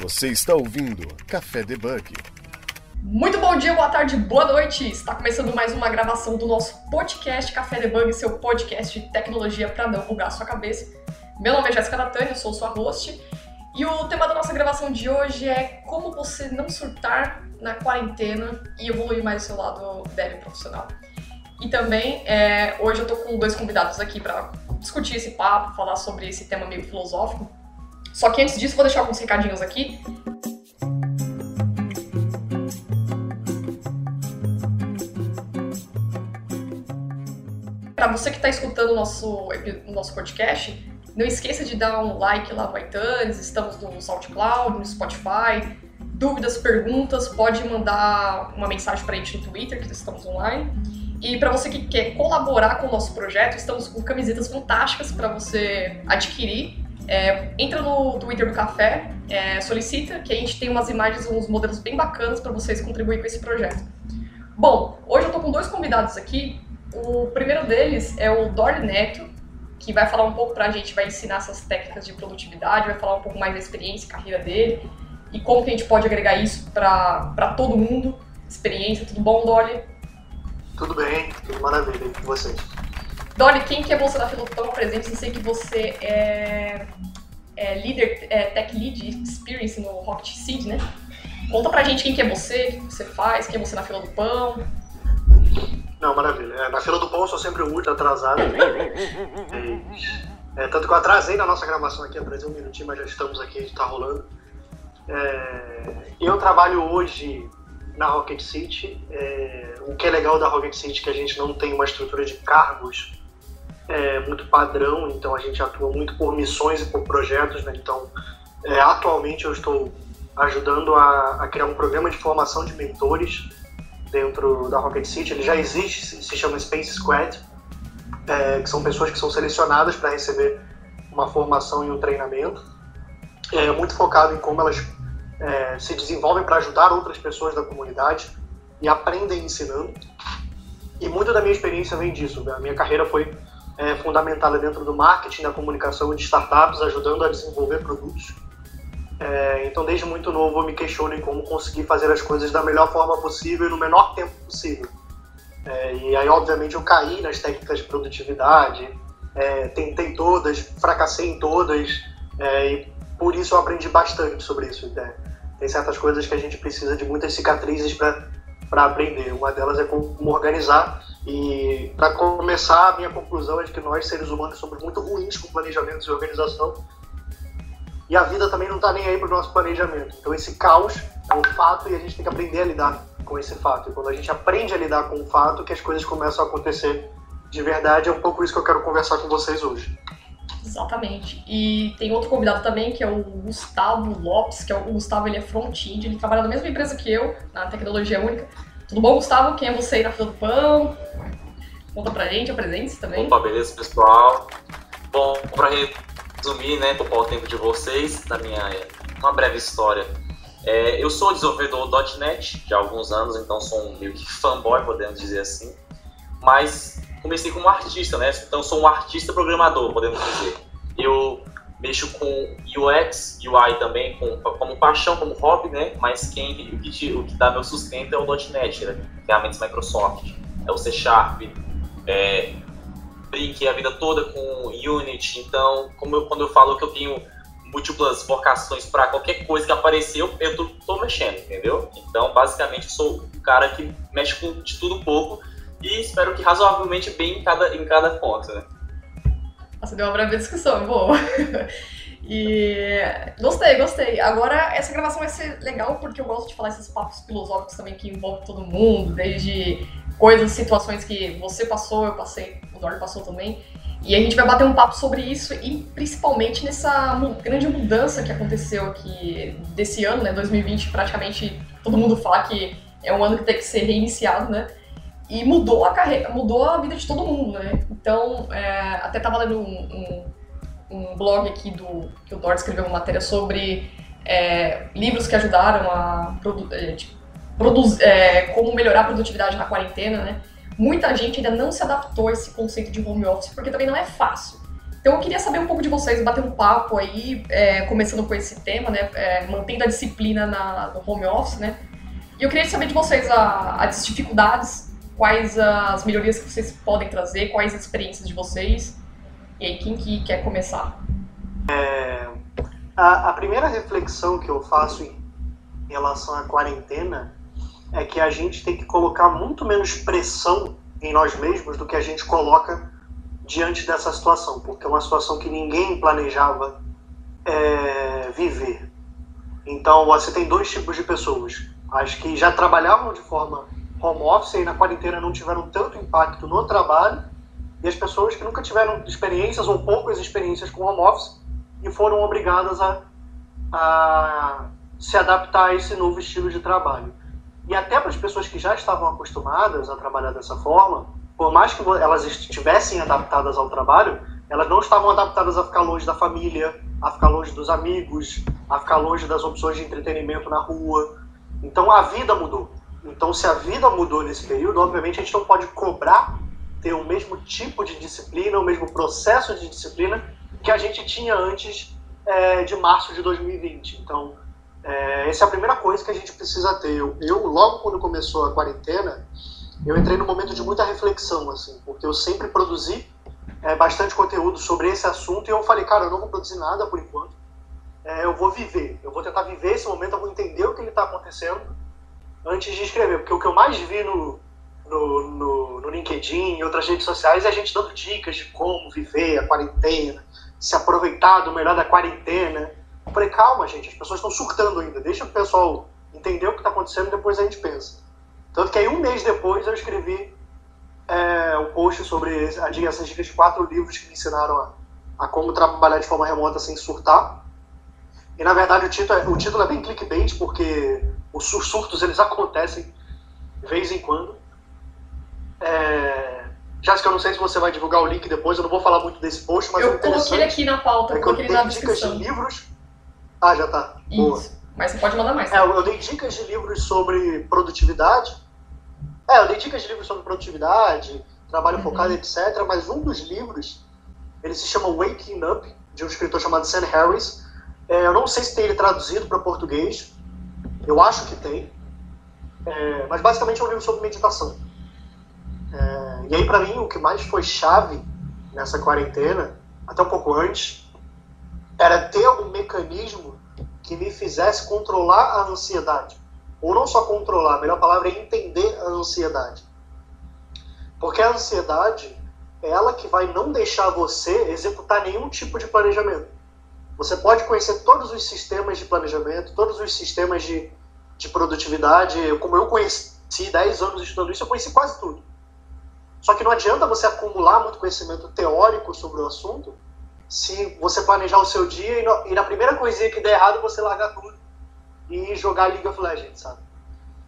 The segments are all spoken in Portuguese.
Você está ouvindo Café Debug. Muito bom dia, boa tarde, boa noite! Está começando mais uma gravação do nosso podcast Café Debug, seu podcast de tecnologia para não bugar a sua cabeça. Meu nome é Jéssica Natânia, sou sua host. E o tema da nossa gravação de hoje é como você não surtar na quarentena e evoluir mais o seu lado dev profissional. E também, é, hoje eu tô com dois convidados aqui para discutir esse papo, falar sobre esse tema meio filosófico. Só que antes disso, vou deixar alguns recadinhos aqui. Para você que está escutando o nosso, nosso podcast, não esqueça de dar um like lá no iTunes, estamos no SoundCloud, no Spotify. Dúvidas, perguntas, pode mandar uma mensagem para a gente no Twitter, que estamos online. E para você que quer colaborar com o nosso projeto, estamos com camisetas fantásticas para você adquirir. É, entra no Twitter do Café, é, solicita, que a gente tem umas imagens, uns modelos bem bacanas para vocês contribuir com esse projeto. Bom, hoje eu tô com dois convidados aqui. O primeiro deles é o Dori Neto, que vai falar um pouco para a gente, vai ensinar essas técnicas de produtividade, vai falar um pouco mais da experiência, carreira dele e como que a gente pode agregar isso para todo mundo. Experiência, tudo bom, Dolly? Tudo bem, tudo maravilha com vocês. Dolly, quem que é você da Filotão presente? Eu sei que você é, é líder, é Tech Lead Experience no Rocket Seed, né? Conta pra gente quem que é você, o que você faz, quem é você na fila do pão. Não, maravilha. É, na fila do pão eu sou sempre muito atrasado. É, tanto que eu atrasei na nossa gravação aqui, atrasei um minutinho, mas já estamos aqui, a gente tá rolando. É, eu trabalho hoje na Rocket City. É, o que é legal da Rocket City é que a gente não tem uma estrutura de cargos é, muito padrão, então a gente atua muito por missões e por projetos. Né? Então, é, atualmente eu estou ajudando a, a, criar um programa de formação de mentores dentro da Rocket City. Ele já existe, se chama Space Squad, é, que são pessoas que são selecionadas para receber uma formação e um treinamento. É muito focado em como elas é, se desenvolvem para ajudar outras pessoas da comunidade e aprendem ensinando. E muito da minha experiência vem disso. Né? A minha carreira foi é, fundamentada dentro do marketing, da comunicação de startups, ajudando a desenvolver produtos. É, então, desde muito novo, eu me questiono em como conseguir fazer as coisas da melhor forma possível e no menor tempo possível. É, e aí, obviamente, eu caí nas técnicas de produtividade, é, tentei todas, fracassei em todas, é, e por isso eu aprendi bastante sobre isso. Né? tem certas coisas que a gente precisa de muitas cicatrizes para aprender. Uma delas é como organizar. E para começar, a minha conclusão é de que nós, seres humanos, somos muito ruins com planejamento e organização. E a vida também não está nem aí para o nosso planejamento. Então, esse caos é um fato e a gente tem que aprender a lidar com esse fato. E quando a gente aprende a lidar com o fato, que as coisas começam a acontecer de verdade. É um pouco isso que eu quero conversar com vocês hoje. Exatamente. E tem outro convidado também, que é o Gustavo Lopes, que é o, Gustavo, ele é front-end, ele trabalha na mesma empresa que eu, na Tecnologia Única. Tudo bom, Gustavo? Quem é você aí na fila do pão? Conta pra gente, apresente-se também. Opa, beleza, pessoal? Bom, pra resumir, né, poupar o tempo de vocês, da minha uma breve história. É, eu sou desenvolvedor .NET de há alguns anos, então sou um meio que fanboy, podemos dizer assim. Mas comecei como artista, né? Então sou um artista programador, podemos dizer. Eu mexo com UX, UI também, com, como paixão, como hobby, né? Mas quem, o, que, o que dá meu sustento é o .NET, né? ferramentas Microsoft, é o C Sharp, é, brinquei a vida toda com Unity, então como eu, quando eu falo que eu tenho múltiplas vocações para qualquer coisa que apareceu, eu tô, tô, mexendo, entendeu? Então, basicamente, eu sou o cara que mexe com de tudo um pouco e espero que razoavelmente bem em cada, em cada ponto, né? Nossa, deu uma breve discussão, boa. E gostei, gostei. Agora essa gravação vai ser legal porque eu gosto de falar esses papos filosóficos também que envolvem todo mundo, desde coisas, situações que você passou, eu passei, o Dor passou também. E a gente vai bater um papo sobre isso e principalmente nessa grande mudança que aconteceu aqui desse ano, né, 2020, praticamente todo mundo fala que é um ano que tem que ser reiniciado, né? E mudou a carreira, mudou a vida de todo mundo, né? Então, é, até tava lendo um, um, um, blog aqui do que o Dort escreveu uma matéria sobre é, livros que ajudaram a produ é, tipo, produzir, é, como melhorar a produtividade na quarentena, né? Muita gente ainda não se adaptou a esse conceito de home office porque também não é fácil. Então eu queria saber um pouco de vocês, bater um papo aí, é, começando com esse tema, né? É, mantendo a disciplina na, no home office, né? E eu queria saber de vocês a, as dificuldades, quais as melhorias que vocês podem trazer, quais as experiências de vocês. E aí, quem que quer começar? É, a, a primeira reflexão que eu faço em relação à quarentena é que a gente tem que colocar muito menos pressão em nós mesmos do que a gente coloca diante dessa situação, porque é uma situação que ninguém planejava é, viver. Então, você tem dois tipos de pessoas: as que já trabalhavam de forma home office e na quarentena não tiveram tanto impacto no trabalho, e as pessoas que nunca tiveram experiências ou poucas experiências com home office e foram obrigadas a, a se adaptar a esse novo estilo de trabalho. E até para as pessoas que já estavam acostumadas a trabalhar dessa forma, por mais que elas estivessem adaptadas ao trabalho, elas não estavam adaptadas a ficar longe da família, a ficar longe dos amigos, a ficar longe das opções de entretenimento na rua. Então a vida mudou. Então se a vida mudou nesse período, obviamente a gente não pode cobrar ter o mesmo tipo de disciplina, o mesmo processo de disciplina que a gente tinha antes é, de março de 2020. Então é, essa é a primeira coisa que a gente precisa ter. Eu, eu logo quando começou a quarentena, eu entrei num momento de muita reflexão, assim, porque eu sempre produzi é, bastante conteúdo sobre esse assunto e eu falei, cara, eu não vou produzir nada por enquanto. É, eu vou viver, eu vou tentar viver esse momento, eu vou entender o que está acontecendo antes de escrever, porque o que eu mais vi no, no, no, no LinkedIn e outras redes sociais é a gente dando dicas de como viver a quarentena, se aproveitar do melhor da quarentena. Eu falei, calma, gente, as pessoas estão surtando ainda, deixa o pessoal entender o que está acontecendo e depois a gente pensa. Tanto que aí um mês depois eu escrevi é, um post sobre essas dicas quatro livros que me ensinaram a, a, como trabalhar de forma remota sem surtar. E na verdade o título, é, o título é bem clickbait, porque os surtos eles acontecem de vez em quando. É, Jéssica, eu não sei se você vai divulgar o link depois, eu não vou falar muito desse post, mas eu coloquei ele aqui na pauta, é coloquei ele na descrição. dicas de livros. Ah, já tá. Isso. Boa. Mas você pode mandar mais. É, eu dei dicas de livros sobre produtividade. É, eu dei dicas de livros sobre produtividade, trabalho uhum. focado, etc. Mas um dos livros, ele se chama Waking Up, de um escritor chamado Sam Harris. É, eu não sei se tem ele traduzido para português. Eu acho que tem. É, mas basicamente é um livro sobre meditação. É, e aí, para mim, o que mais foi chave nessa quarentena, até um pouco antes, era ter algum mecanismo que me fizesse controlar a ansiedade. Ou não só controlar, a melhor palavra é entender a ansiedade. Porque a ansiedade é ela que vai não deixar você executar nenhum tipo de planejamento. Você pode conhecer todos os sistemas de planejamento, todos os sistemas de, de produtividade. Como eu conheci 10 anos estudando isso, eu conheci quase tudo. Só que não adianta você acumular muito conhecimento teórico sobre o assunto se você planejar o seu dia e, no, e na primeira coisinha que der errado você largar tudo e jogar League of Legends, sabe?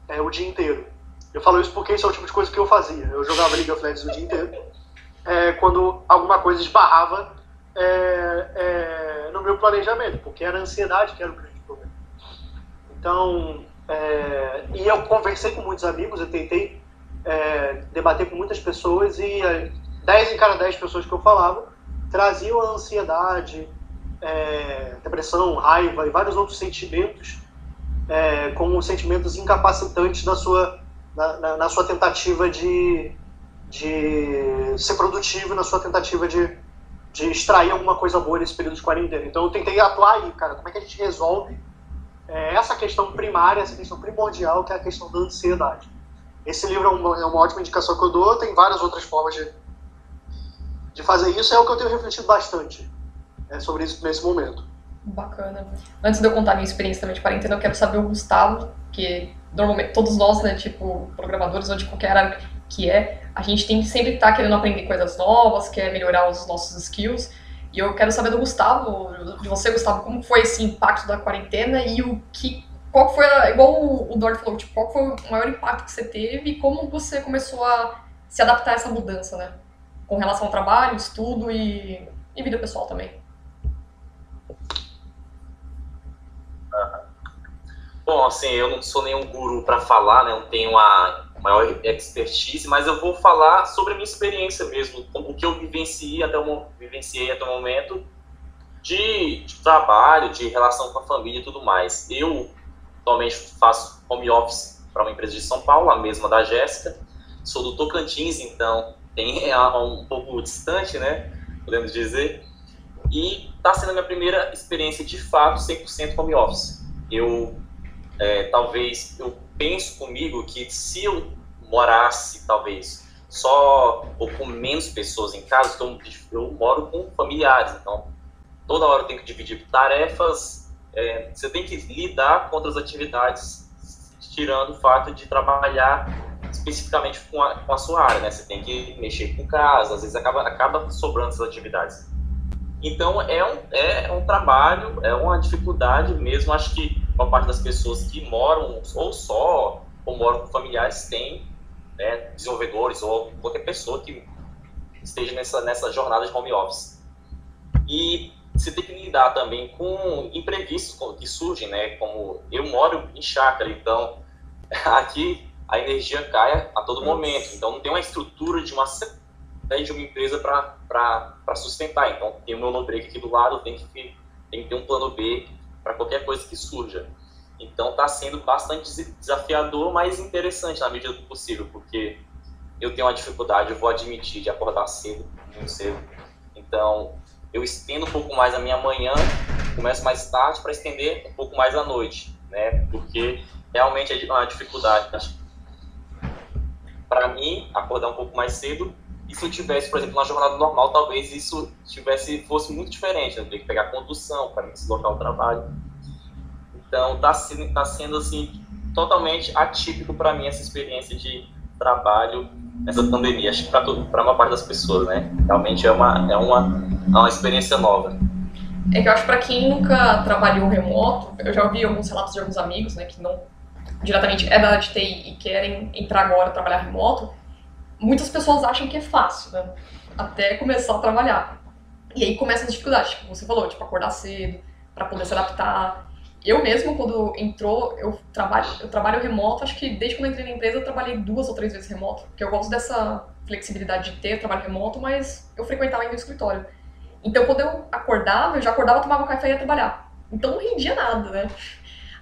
É, o dia inteiro. Eu falo isso porque esse é o tipo de coisa que eu fazia. Eu jogava League of Legends o dia inteiro. É, quando alguma coisa esbarrava é, é, no meu planejamento, porque era a ansiedade que era o grande problema. Então, é, e eu conversei com muitos amigos, eu tentei é, debater com muitas pessoas e 10 em cada 10 pessoas que eu falava traziam a ansiedade, é, depressão, raiva e vários outros sentimentos é, como sentimentos incapacitantes na sua, na, na, na, sua tentativa de, de ser produtivo, na sua tentativa de, de extrair alguma coisa boa nesse período de quarentena. Então eu tentei atuar aí, cara, como é que a gente resolve é, essa questão primária, essa questão primordial, que é a questão da ansiedade. Esse livro é uma, é uma ótima indicação que eu dou, tem várias outras formas de, de fazer isso é o que eu tenho refletido bastante é, sobre isso nesse momento. Bacana. Antes de eu contar minha experiência também de quarentena, eu quero saber o Gustavo, que normalmente todos nós, né, tipo, programadores ou de qualquer área que é, a gente tem que sempre estar tá querendo aprender coisas novas, quer melhorar os nossos skills. E eu quero saber do Gustavo, de você, Gustavo, como foi esse impacto da quarentena e o que qual foi, igual o, o Dort falou, tipo, qual foi o maior impacto que você teve e como você começou a se adaptar a essa mudança, né? com relação ao trabalho, estudo e, e vida pessoal também. Bom, assim, eu não sou nenhum guru para falar, né? Não tenho a maior expertise, mas eu vou falar sobre a minha experiência mesmo, o que eu vivenciei até o, vivenciei até o momento de, de trabalho, de relação com a família e tudo mais. Eu atualmente faço home office para uma empresa de São Paulo, a mesma da Jéssica. Sou do Tocantins, então tem é um pouco distante, né? Podemos dizer. E está sendo a minha primeira experiência de fato 100% home office. Eu é, talvez eu penso comigo que se eu morasse talvez só ou com menos pessoas em casa, eu, eu moro com familiares, então toda hora eu tenho que dividir tarefas, é, você tem que lidar com outras atividades, tirando o fato de trabalhar especificamente com a, com a sua área, né? Você tem que mexer com casa, às vezes acaba, acaba sobrando essas atividades. Então é um, é um trabalho, é uma dificuldade mesmo. Acho que uma parte das pessoas que moram ou só ou moram com familiares tem né, desenvolvedores ou qualquer pessoa que esteja nessa, nessa jornada de home office. E você tem que lidar também com imprevistos que surgem, né? Como eu moro em chácara, então aqui a energia cai a todo momento, então não tem uma estrutura de uma de uma empresa para sustentar. Então tem o meu no break aqui do lado, tem que, tem que ter um plano B para qualquer coisa que surja. Então está sendo bastante desafiador, mas interessante na medida do possível, porque eu tenho uma dificuldade, eu vou admitir, de acordar cedo, muito cedo. Então eu estendo um pouco mais a minha manhã, começo mais tarde para estender um pouco mais à noite, né? Porque realmente é uma dificuldade para mim acordar um pouco mais cedo. E se eu tivesse, por exemplo, uma jornada normal, talvez isso tivesse fosse muito diferente. Né? Eu teria que pegar condução para me deslocar ao trabalho. Então está tá sendo assim totalmente atípico para mim essa experiência de trabalho nessa pandemia. Acho que para para uma parte das pessoas, né? Realmente é uma é uma é uma experiência nova. É que eu acho que para quem nunca trabalhou remoto, eu já ouvi alguns relatos de alguns amigos, né, que não diretamente é da área de TI e querem entrar agora trabalhar remoto, muitas pessoas acham que é fácil, né? Até começar a trabalhar. E aí começa as dificuldades, tipo, você falou, tipo, acordar cedo, para poder se adaptar. Eu mesmo, quando entrou, eu trabalho, eu trabalho remoto, acho que desde quando entrei na empresa eu trabalhei duas ou três vezes remoto, porque eu gosto dessa flexibilidade de ter trabalho remoto, mas eu frequentava ainda o escritório. Então, quando eu acordava, eu já acordava, tomava café e ia trabalhar. Então, não rendia nada, né?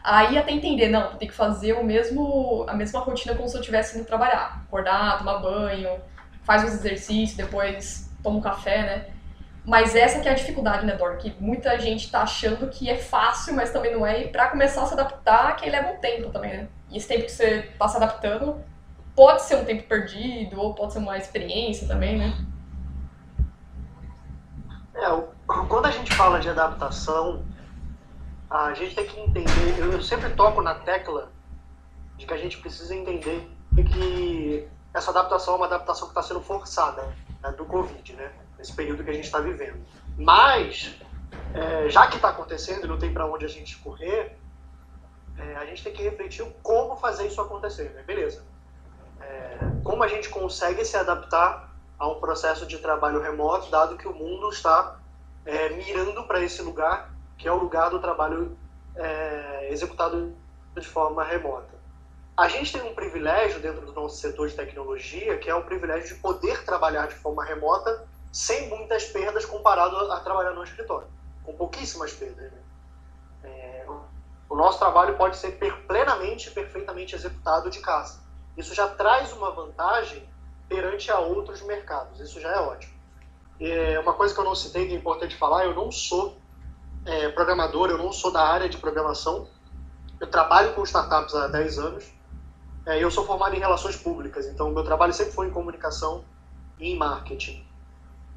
Aí, até entender, não, tem que fazer o mesmo, a mesma rotina como se eu estivesse indo trabalhar. Acordar, tomar banho, faz os exercícios, depois toma um café, né? Mas essa que é a dificuldade, né, Dor? Que muita gente tá achando que é fácil, mas também não é. E pra começar a se adaptar, que leva um tempo também, né? E esse tempo que você tá se adaptando pode ser um tempo perdido, ou pode ser uma experiência também, né? É, quando a gente fala de adaptação, a gente tem que entender, eu sempre toco na tecla de que a gente precisa entender que essa adaptação é uma adaptação que está sendo forçada né, do Covid, né? Nesse período que a gente está vivendo. Mas, é, já que está acontecendo e não tem para onde a gente correr, é, a gente tem que refletir como fazer isso acontecer, né? Beleza. É, como a gente consegue se adaptar a um processo de trabalho remoto, dado que o mundo está é, mirando para esse lugar, que é o lugar do trabalho é, executado de forma remota. A gente tem um privilégio dentro do nosso setor de tecnologia, que é o privilégio de poder trabalhar de forma remota sem muitas perdas comparado a trabalhar no escritório, com pouquíssimas perdas. Né? É, o nosso trabalho pode ser plenamente, perfeitamente executado de casa. Isso já traz uma vantagem perante a outros mercados. Isso já é ótimo. É uma coisa que eu não citei que é importante falar, eu não sou é, programador, eu não sou da área de programação. Eu trabalho com startups há 10 anos. É, eu sou formado em relações públicas, então meu trabalho sempre foi em comunicação e em marketing.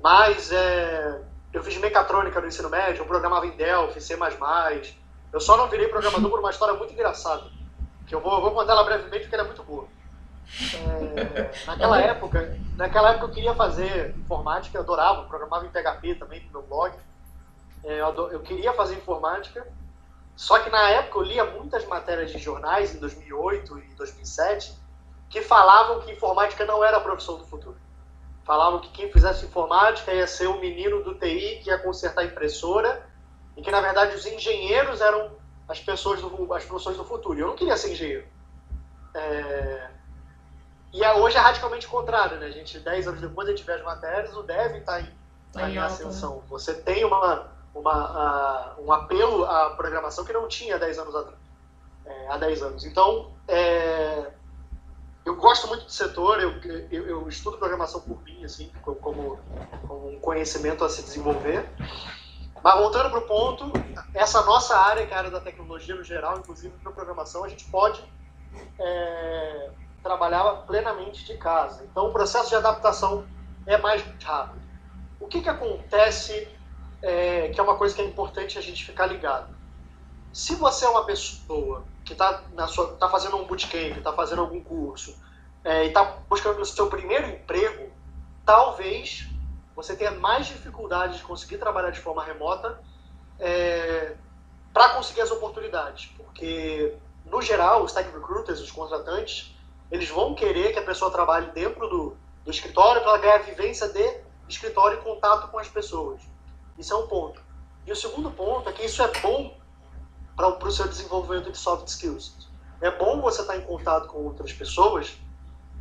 Mas é, eu fiz mecatrônica no ensino médio, eu programava em Delphi, C++. Eu só não virei programador por uma história muito engraçada, que eu vou, eu vou contar ela brevemente porque ela é muito boa. É, naquela época, naquela época eu queria fazer informática, eu adorava, programava em PHP também no meu blog. É, eu, eu queria fazer informática, só que na época eu lia muitas matérias de jornais em 2008 e 2007 que falavam que informática não era a profissão do futuro. Falavam que quem fizesse informática ia ser o menino do TI que ia consertar impressora e que na verdade os engenheiros eram as pessoas do, as profissões do futuro. Eu não queria ser engenheiro. É, e é, hoje é radicalmente contrário, né? A gente, 10 anos depois, a gente vê as matérias, o dev está em, tá em, em ascensão. Né? Você tem uma, uma, uh, um apelo à programação que não tinha 10 anos atrás. É, há 10 anos. Então, é, eu gosto muito do setor, eu, eu, eu, estudo programação por mim, assim, como, como um conhecimento a se desenvolver. Mas voltando para o ponto, essa nossa área, que é a área da tecnologia no geral, inclusive para programação, a gente pode é, trabalhar plenamente de casa. Então o processo de adaptação é mais rápido. O que, que acontece, é, que é uma coisa que é importante a gente ficar ligado? Se você é uma pessoa que está tá fazendo um bootcamp, está fazendo algum curso, é, e está buscando o seu primeiro emprego, talvez você tenha mais dificuldade de conseguir trabalhar de forma remota é, para conseguir as oportunidades. Porque, no geral, os tech recruiters, os contratantes, eles vão querer que a pessoa trabalhe dentro do, do escritório para ganhar a vivência de escritório e contato com as pessoas. Isso é um ponto. E o segundo ponto é que isso é bom para o seu desenvolvimento de soft skills. É bom você estar em contato com outras pessoas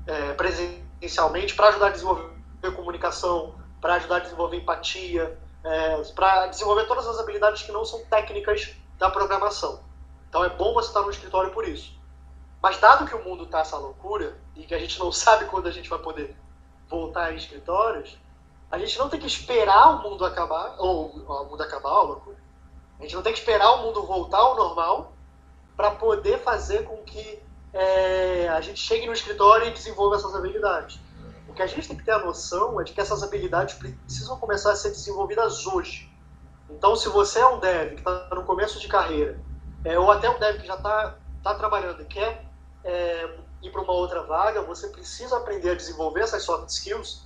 é, presencialmente para ajudar a desenvolver comunicação, para ajudar a desenvolver empatia, é, para desenvolver todas as habilidades que não são técnicas da programação. Então é bom você estar no escritório por isso. Mas dado que o mundo está essa loucura e que a gente não sabe quando a gente vai poder voltar em escritórios, a gente não tem que esperar o mundo acabar, ou o mundo acabar, loucura. A gente não tem que esperar o mundo voltar ao normal para poder fazer com que é, a gente chegue no escritório e desenvolva essas habilidades. O que a gente tem que ter a noção é de que essas habilidades precisam começar a ser desenvolvidas hoje. Então, se você é um dev que está no começo de carreira, é, ou até um dev que já está tá trabalhando e quer é, ir para uma outra vaga, você precisa aprender a desenvolver essas soft skills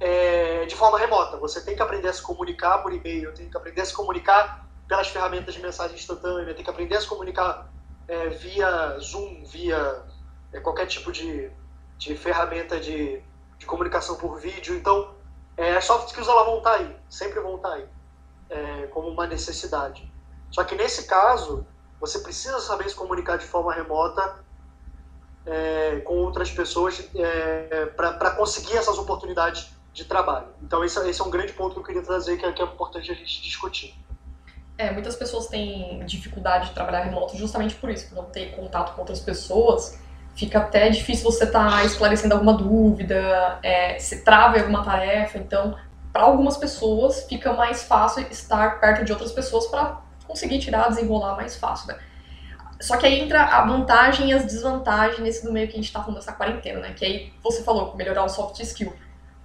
é, de forma remota. Você tem que aprender a se comunicar por e-mail, tem que aprender a se comunicar pelas ferramentas de mensagem instantânea, tem que aprender a se comunicar é, via Zoom, via é, qualquer tipo de, de ferramenta de, de comunicação por vídeo. Então, é, as soft skills elas vão estar aí, sempre vão estar aí, é, como uma necessidade. Só que nesse caso, você precisa saber se comunicar de forma remota é, com outras pessoas é, para conseguir essas oportunidades de trabalho. Então, esse, esse, é um grande ponto que eu queria trazer, que é, que é importante a gente discutir. É, muitas pessoas têm dificuldade de trabalhar remoto justamente por isso, por não ter contato com outras pessoas. Fica até difícil você estar tá esclarecendo alguma dúvida, é, se trava em alguma tarefa. Então, para algumas pessoas, fica mais fácil estar perto de outras pessoas para conseguir tirar, desenrolar mais fácil, né? Só que aí entra a vantagem e as desvantagens nesse do meio que a gente está falando dessa quarentena, né? Que aí você falou, melhorar o soft skill.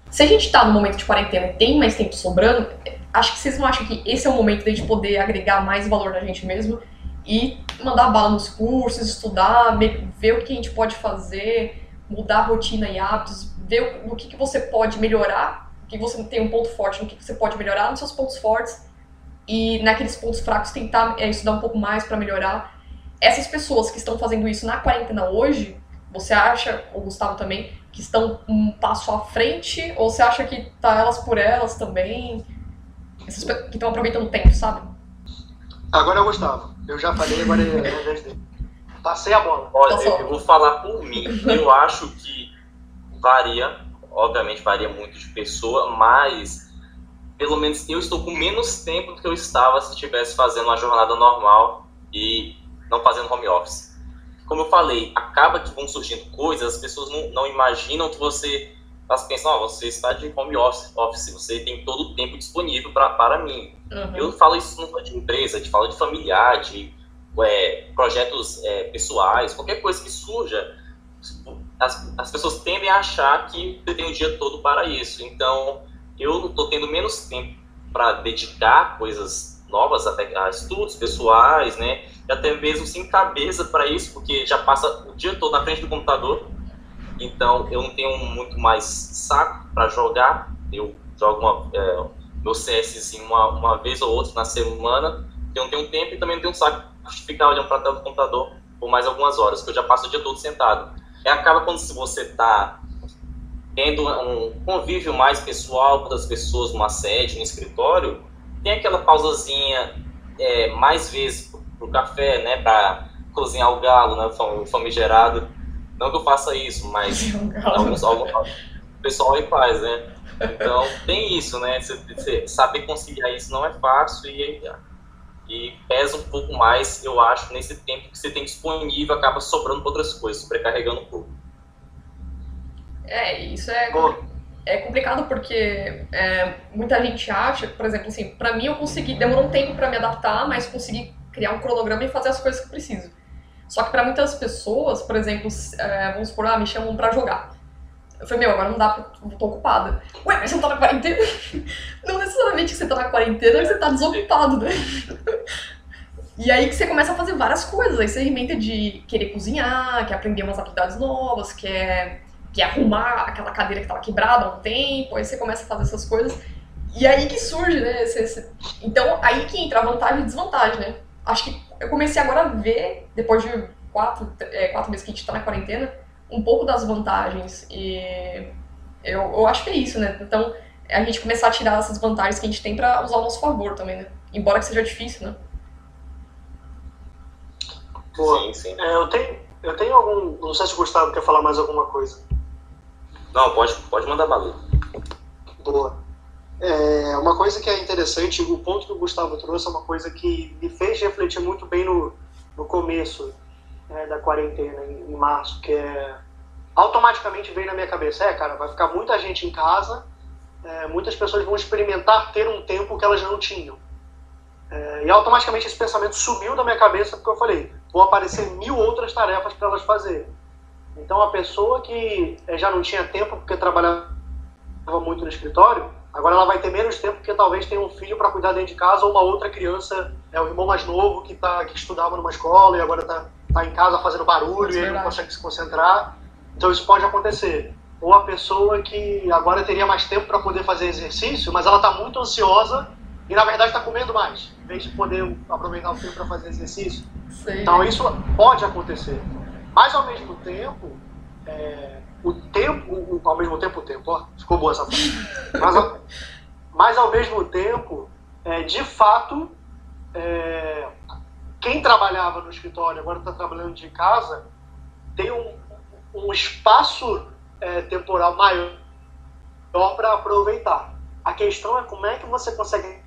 Se a gente está no momento de quarentena e tem mais tempo sobrando, acho que vocês não acham que esse é o momento de poder agregar mais valor na gente mesmo e mandar bala nos cursos, estudar, ver o que a gente pode fazer, mudar a rotina e hábitos, ver no que, que você pode melhorar, o que você tem um ponto forte, no que, que você pode melhorar nos seus pontos fortes e naqueles pontos fracos tentar é, estudar um pouco mais para melhorar. Essas pessoas que estão fazendo isso na quarentena hoje, você acha, o Gustavo também, que estão um passo à frente ou você acha que tá elas por elas também? Essas que estão aproveitando o tempo, sabe? Agora é o Gustavo. Eu já falei, agora é a vez dele. Passei a bola. Olha, eu, eu vou falar por mim. Eu acho que varia, obviamente varia muito de pessoa, mas pelo menos eu estou com menos tempo do que eu estava se estivesse fazendo uma jornada normal e não fazendo home office. Como eu falei, acaba que vão surgindo coisas, as pessoas não, não imaginam que você elas pensam, oh, você está de home office, você tem todo o tempo disponível pra, para mim. Uhum. Eu falo isso não de empresa, de fala de familiar, de é, projetos é, pessoais, qualquer coisa que surja, as, as pessoas tendem a achar que você tem o dia todo para isso. Então, eu estou tendo menos tempo para dedicar coisas novas, até a estudos pessoais, né? E até mesmo sem cabeça para isso, porque já passa o dia todo na frente do computador então eu não tenho muito mais saco para jogar. Eu jogo uma, é, meu CS uma, uma vez ou outra na semana. Eu não tenho tempo e também não tenho saco de ficar olhando para a tela do computador por mais algumas horas, que eu já passo o dia todo sentado. E acaba quando você está tendo um convívio mais pessoal com as pessoas numa sede, no escritório, tem aquela pausazinha é, mais vezes para o café, né, para cozinhar o galo, né, o famigerado. Não que eu faça isso, mas alguns, alguns o pessoal aí faz, né? Então tem isso, né? Você, você saber conciliar isso não é fácil e, e pesa um pouco mais, eu acho, nesse tempo que você tem disponível, acaba sobrando para outras coisas, sobrecarregando um pouco. É, isso é, é complicado porque é, muita gente acha, por exemplo, assim, pra mim eu consegui, demorou um tempo para me adaptar, mas consegui criar um cronograma e fazer as coisas que eu preciso. Só que para muitas pessoas, por exemplo, é, vamos supor, ah, me chamam para jogar. Eu falei, meu, agora não dá eu tô ocupada. Ué, mas você tá na quarentena? não necessariamente que você tá na quarentena, você tá desocupado, né? E aí que você começa a fazer várias coisas. Aí você inventa de querer cozinhar, quer aprender umas habilidades novas, quer, quer arrumar aquela cadeira que tava quebrada há um tempo. Aí você começa a fazer essas coisas. E aí que surge, né? Então, aí que entra a vantagem e desvantagem, né? Acho que eu comecei agora a ver, depois de quatro, é, quatro meses que a gente tá na quarentena, um pouco das vantagens. E eu, eu acho que é isso, né? Então, a gente começar a tirar essas vantagens que a gente tem para usar ao nosso favor também, né? Embora que seja difícil, né? Boa. Sim, sim. É, eu, tenho, eu tenho algum. Não sei se o Gustavo quer falar mais alguma coisa. Não, pode, pode mandar bala. Boa. É, uma coisa que é interessante, o ponto que o Gustavo trouxe é uma coisa que me fez refletir muito bem no, no começo é, da quarentena, em, em, março, que é. Automaticamente veio na minha cabeça: é, cara, vai ficar muita gente em casa, é, muitas pessoas vão experimentar ter um tempo que elas não tinham. É, e automaticamente esse pensamento sumiu da minha cabeça porque eu falei: vão aparecer mil outras tarefas para elas fazerem. Então a pessoa que é, já não tinha tempo porque trabalhava muito no escritório, agora ela vai ter menos tempo porque talvez tenha um filho para cuidar dentro de casa ou uma outra criança, é o irmão mais novo que tá que estudava numa escola e agora está tá em casa fazendo barulho é e ele não consegue se concentrar. Então isso pode acontecer. Ou a pessoa que agora teria mais tempo para poder fazer exercício, mas ela está muito ansiosa e na verdade está comendo mais, em vez de poder aproveitar o tempo para fazer exercício. Sim. Então isso pode acontecer. Mas ao mesmo tempo, é, o tempo, o, ao mesmo tempo o tempo, ó, ficou boa essa frase. Mas, mas ao mesmo tempo, é, de fato, é, quem trabalhava no escritório, agora está trabalhando de casa, tem um, um espaço é, temporal maior para aproveitar. A questão é como é que você consegue.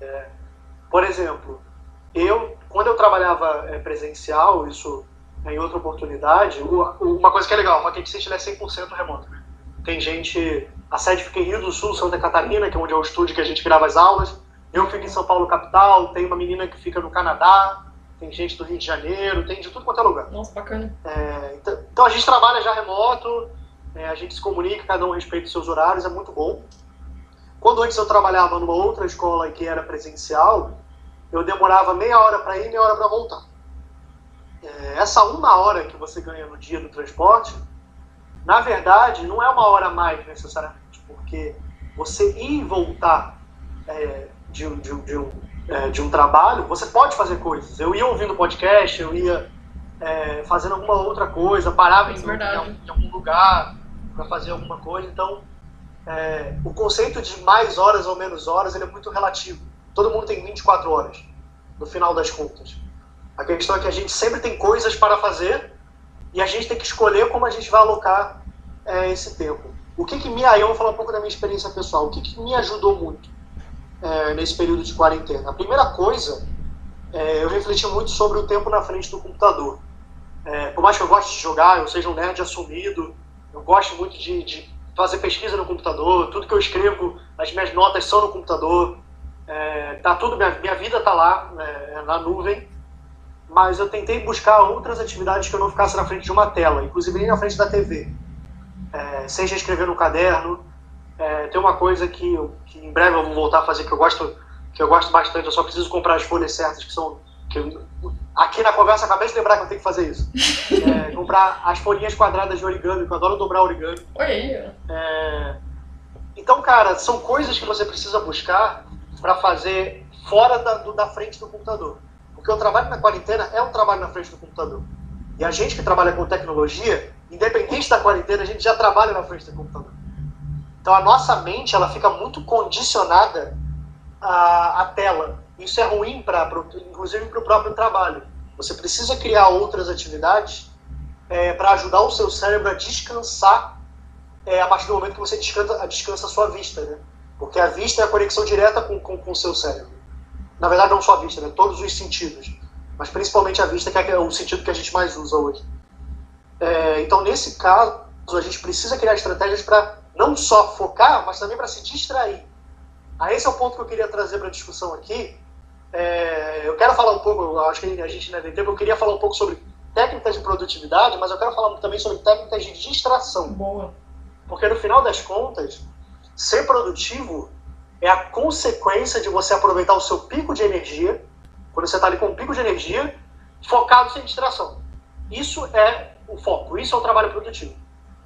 É, por exemplo, eu, quando eu trabalhava é, presencial, isso é, em outra oportunidade, uma coisa que é legal, a Rocket City é 100% remota. Né? Tem gente, a sede fica em Rio do Sul, Santa Catarina, que é onde é o estúdio que a gente grava as aulas eu fico em São Paulo, capital, tem uma menina que fica no Canadá, tem gente do Rio de Janeiro, tem de tudo quanto é lugar. Nossa, bacana. É, então, então, a gente trabalha já remoto, é, a gente se comunica, cada um respeita os seus horários, é muito bom. Quando antes eu trabalhava numa outra escola que era presencial, eu demorava meia hora para ir e meia hora para voltar. É, essa uma hora que você ganha no dia do transporte, na verdade, não é uma hora a mais necessariamente, porque você ir e voltar é, de, de, de, um, é, de um trabalho, você pode fazer coisas. Eu ia ouvindo podcast, eu ia é, fazendo alguma outra coisa, parava em, em, em algum lugar para fazer alguma coisa. Então, é, o conceito de mais horas ou menos horas ele é muito relativo. Todo mundo tem 24 horas, no final das contas. A questão é que a gente sempre tem coisas para fazer e a gente tem que escolher como a gente vai alocar é, esse tempo. O que, que me. Aí eu vou falar um pouco da minha experiência pessoal. O que, que me ajudou muito? é, nesse período de quarentena? A primeira coisa, é, eu refleti muito sobre o tempo na frente do computador. É, por mais que eu goste de jogar, eu seja um nerd assumido, eu gosto muito de, de fazer pesquisa no computador, tudo que eu escrevo, as minhas notas são no computador, tá tudo, minha, minha vida tá lá, é, na nuvem, mas eu tentei buscar outras atividades que eu não ficasse na frente de uma tela, inclusive nem na frente da TV. É, seja escrever no caderno, é, tem uma coisa que, eu, que em breve eu vou voltar a fazer que eu gosto que eu gosto bastante. Eu só preciso comprar as folhas certas que são que eu, aqui na conversa acabei de lembrar que eu tenho que fazer isso. É, comprar as folhinhas quadradas de origami, que eu adoro dobrar origami. Aí. É, então, cara, são coisas que você precisa buscar para fazer fora da, do, da frente do computador. Porque o trabalho na quarentena é um trabalho na frente do computador. E a gente que trabalha com tecnologia, independente da quarentena, a gente já trabalha na frente do computador. Então a nossa mente ela fica muito condicionada à, à tela. Isso é ruim para, inclusive para o próprio trabalho. Você precisa criar outras atividades é, para ajudar o seu cérebro a descansar é, a partir do momento que você descansa, descansa a sua vista, né? Porque a vista é a conexão direta com, com, com o seu cérebro. Na verdade, não só a vista, né? Todos os sentidos. Mas principalmente a vista, que é o sentido que a gente mais usa hoje. É, então, nesse caso, a gente precisa criar estratégias para não só focar, mas também para se distrair. Aí esse é o ponto que eu queria trazer para a discussão aqui. É, eu quero falar um pouco, acho que a gente ainda tem tempo, eu queria falar um pouco sobre técnicas de produtividade, mas eu quero falar também sobre técnicas de distração. Boa. Porque no final das contas, ser produtivo é a consequência de você aproveitar o seu pico de energia, quando você está ali com um pico de energia, focado sem distração. Isso é o foco, isso é o trabalho produtivo.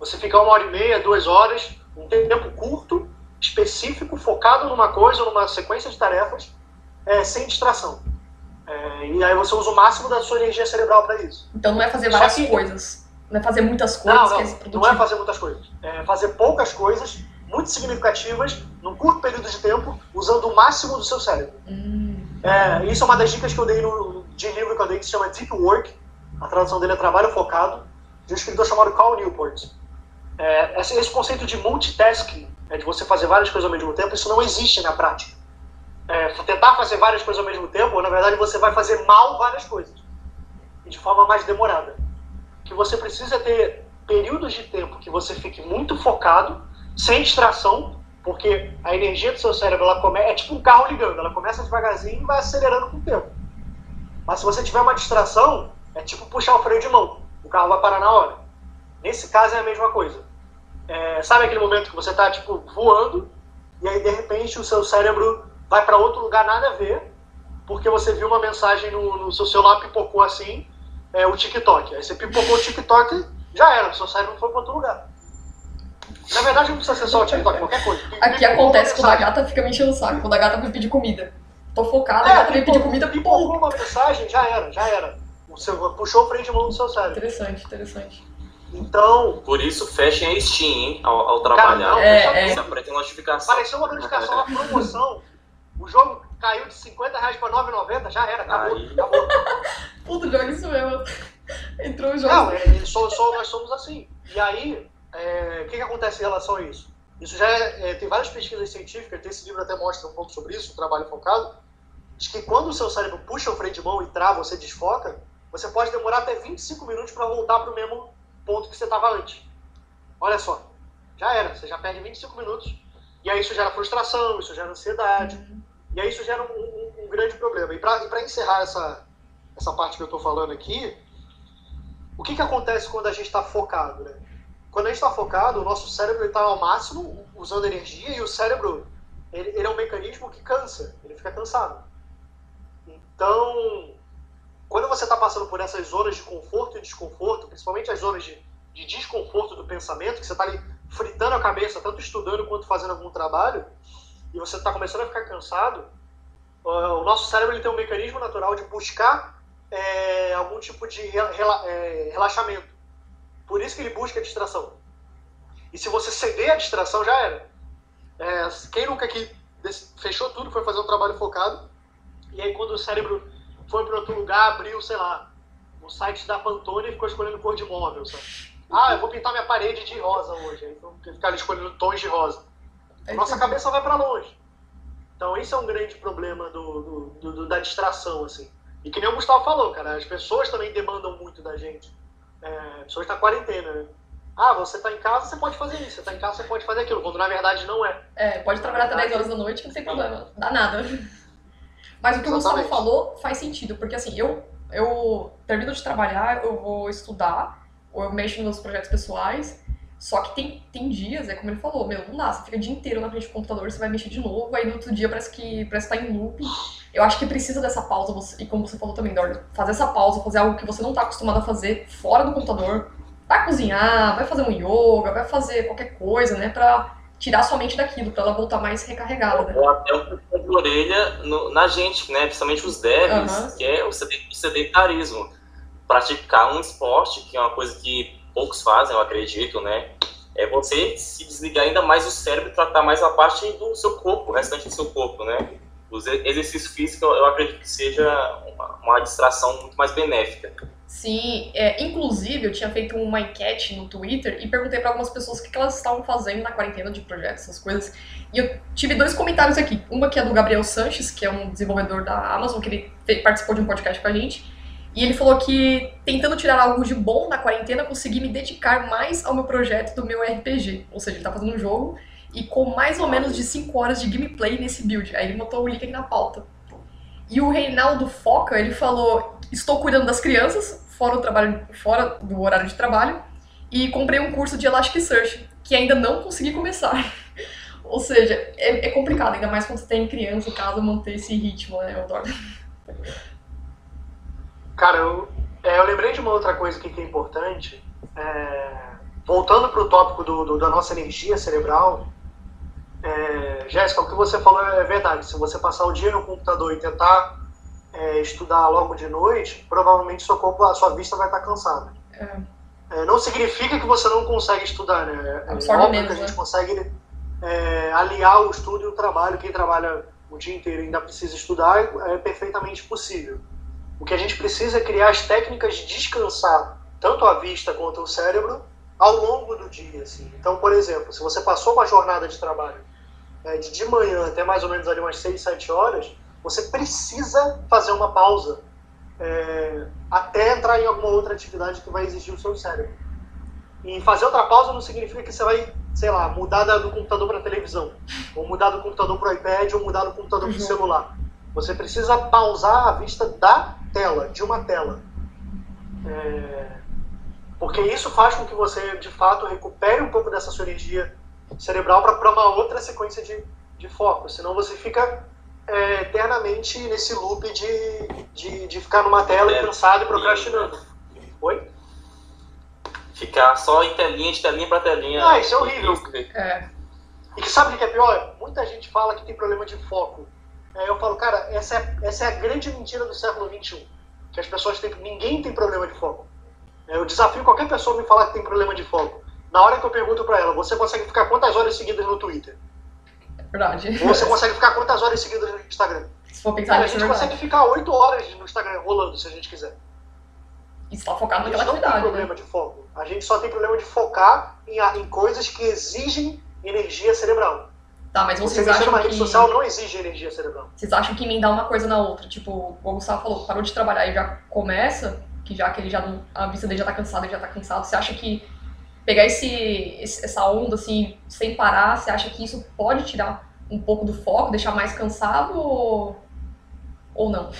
Você ficar uma hora e meia, duas horas, um tempo curto, específico, focado numa coisa, numa sequência de tarefas, é, sem distração. É, e aí você usa o máximo da sua energia cerebral para isso. Então não é fazer várias que... coisas. Não é fazer muitas coisas. Não, não, é não é fazer muitas coisas. É fazer poucas coisas, muito significativas, num curto período de tempo, usando o máximo do seu cérebro. Hum. É, isso é uma das dicas que eu dei no, de livro que eu dei, que se chama Deep Work. A tradução dele é Trabalho Focado, de um escritor chamado Cal Newport. É, esse, esse conceito de multitasking, é, de você fazer várias coisas ao mesmo tempo, isso não existe na prática é, tentar fazer várias coisas ao mesmo tempo, na verdade você vai fazer mal várias coisas. E de forma mais demorada. Que você precisa ter períodos de tempo que você fique muito focado, sem distração, porque a energia do seu cérebro ela come... é tipo um carro ligando, ela começa devagarzinho e vai acelerando com o tempo. Mas se você tiver uma distração, é tipo puxar o freio de mão, o carro vai parar na hora. Nesse caso é a mesma coisa. É, sabe aquele momento que você está tipo voando e aí de repente o seu cérebro vai para outro lugar nada a ver, porque você viu uma mensagem no, no seu celular, pipocou assim, é, o TikTok. Aí você pipocou o TikTok, já era, o seu cérebro foi para outro lugar. Na verdade, não precisa ser só o TikTok, qualquer coisa. Aqui acontece quando a gata fica me enchendo o saco, quando a gata me pedir comida. Tô focada, é, a gata me pedir comida, pipocou uma mensagem, já era, já era. O seu, puxou o freio de mão do seu cérebro. Interessante, interessante. Então. Por isso, fechem a Steam, hein, ao, ao trabalhar. Cara, não, é, é. Aparece notificação. Apareceu uma notificação, uma promoção. O jogo caiu de 50 reais pra 9,90, já era, acabou. Aí. acabou. Puta, joga isso mesmo. Entrou o jogo. Não, é, só, só, nós somos assim. E aí, é, o que, que acontece em relação a isso? Isso já é, é, tem várias pesquisas científicas, esse livro até mostra um pouco sobre isso, o trabalho focado, de que quando o seu cérebro puxa o freio de mão e trava, você desfoca, você pode demorar até 25 minutos para voltar para o mesmo ponto que você estava antes. Olha só, já era, você já perde 25 minutos, e aí isso gera frustração, isso gera ansiedade, uhum. E aí isso gera um, um, um grande problema. E para encerrar essa, essa parte que eu estou falando aqui, o que, que acontece quando a gente está focado? Né? Quando a gente está focado, o nosso cérebro está ao máximo usando energia e o cérebro ele, ele, é um mecanismo que cansa, ele fica cansado. Então, quando você está passando por essas zonas de conforto e desconforto, principalmente as zonas de, de desconforto do pensamento, que você está ali fritando a cabeça, tanto estudando quanto fazendo algum trabalho, e você está começando a ficar cansado, o nosso cérebro ele tem um mecanismo natural de buscar é, algum tipo de rela, é, relaxamento. Por isso que ele busca a distração. E se você ceder à distração, já era. É, quem nunca aqui fechou tudo, foi fazer um trabalho focado, e aí quando o cérebro foi para outro lugar, abriu, sei lá, o site da Pantone e ficou escolhendo cor de móvel, sabe? Ah, eu vou pintar minha parede de rosa hoje. Então, ficar escolhendo tons de rosa a nossa cabeça vai para longe. Então, isso é um grande problema do, do, do, da distração, assim. E que nem o Gustavo falou, cara, as pessoas também demandam muito da gente. É, estão na quarentena, né? Ah, você está em casa, você pode fazer isso. Você está em casa, você pode fazer aquilo. Quando na verdade não é. É, pode trabalhar até 10 horas da noite, não tem problema. Dá nada. Mas o que Exatamente. o Gustavo falou faz sentido, porque assim, eu, eu termino de trabalhar, eu vou estudar, ou eu mexo nos meus projetos pessoais, só que tem, tem dias, é como ele falou, meu, não dá, você fica o dia inteiro na frente do computador, você vai mexer de novo, aí no outro dia parece que parece que tá em loop. Eu acho que precisa dessa pausa, você, e como você falou também, Dor, fazer essa pausa, fazer algo que você não tá acostumado a fazer fora do computador. Vai cozinhar, vai fazer um yoga, vai fazer qualquer coisa, né, pra tirar sua mente daquilo, pra ela voltar mais recarregada, né? Ou até um puxão de orelha no, na gente, né, principalmente os devs, uhum. que é o sedentarismo. Praticar um esporte, que é uma coisa que poucos fazem, eu acredito, né? É você se desligar ainda mais o cérebro e tratar mais a parte do seu corpo, o restante do seu corpo, né? os exercícios físicos eu acredito que seja uma, uma distração muito mais benéfica. Sim, é, inclusive eu tinha feito uma enquete no Twitter e perguntei para algumas pessoas o que, que elas estavam fazendo na quarentena de projetos, essas coisas. E eu tive dois comentários aqui. Uma que é do Gabriel Sanches, que é um desenvolvedor da Amazon, que ele participou de um podcast com a gente. E ele falou que tentando tirar algo de bom na quarentena, consegui me dedicar mais ao meu projeto do meu RPG. Ou seja, ele tá fazendo um jogo e com mais ou menos de 5 horas de gameplay nesse build. Aí ele botou o link aqui na pauta. E o Reinaldo Foca, ele falou: Estou cuidando das crianças, fora, o trabalho, fora do horário de trabalho, e comprei um curso de Elasticsearch, que ainda não consegui começar. Ou seja, é, é, complicado, ainda mais quando você tem criança em casa, manter esse ritmo, né, Eudoro? Cara, eu, é, eu lembrei de uma outra coisa aqui que é importante. É, voltando para o tópico do, do, da nossa energia cerebral, é, Jéssica, o que você falou é verdade. Se você passar o dia no computador e tentar é, estudar logo de noite, provavelmente seu corpo, a sua vista vai estar cansada. É. É, não significa que você não consegue estudar, né? É Absorve óbvio que a gente né? consegue é, aliar o estudo e o trabalho. Quem trabalha o dia inteiro e ainda precisa estudar é perfeitamente possível. O que a gente precisa é criar as técnicas de descansar tanto a vista quanto o cérebro ao longo do dia. Assim. Então, por exemplo, se você passou uma jornada de trabalho é, de, de manhã até mais ou menos ali umas 6, 7 horas, você precisa fazer uma pausa é, até entrar em alguma outra atividade que vai exigir o seu cérebro. E fazer outra pausa não significa que você vai, sei lá, mudar do computador para televisão, ou mudar do computador para o iPad, ou mudar do computador para o uhum. celular. Você precisa pausar a vista da tela, de uma tela. É, porque isso faz com que você, de fato, recupere um pouco dessa sua energia cerebral para uma outra sequência de, de foco. Senão você fica é, eternamente nesse loop de, de, de ficar numa tela é, cansado e procrastinando. Oi? Ficar só em telinha, de telinha para telinha. Ah, isso é horrível. É. E que sabe o que é pior? Muita gente fala que tem problema de foco. É, eu falo, cara, essa é, essa é a grande mentira do século XXI. Que as pessoas têm. Ninguém tem problema de foco. Eu desafio qualquer pessoa a me falar que tem problema de foco. Na hora que eu pergunto para ela, você consegue ficar quantas horas seguidas no Twitter? Verdade. Você consegue ficar quantas horas seguidas no Instagram? Se for pensar a gente consegue ficar 8 horas no Instagram rolando, se a gente quiser. E está focado naquela atividade. A gente não tem problema né? de foco. A gente só tem problema de focar em, em coisas que exigem energia cerebral. Tá, mas vocês Você acham uma que... rede social não exige energia cerebral. Vocês acham que emendar uma coisa na outra? Tipo, o Gustavo falou, parou de trabalhar e já começa, que já que ele já não, a vista dele já tá cansada, ele já tá cansado. Você acha que pegar esse, esse, essa onda assim, sem parar, você acha que isso pode tirar um pouco do foco, deixar mais cansado ou, ou não?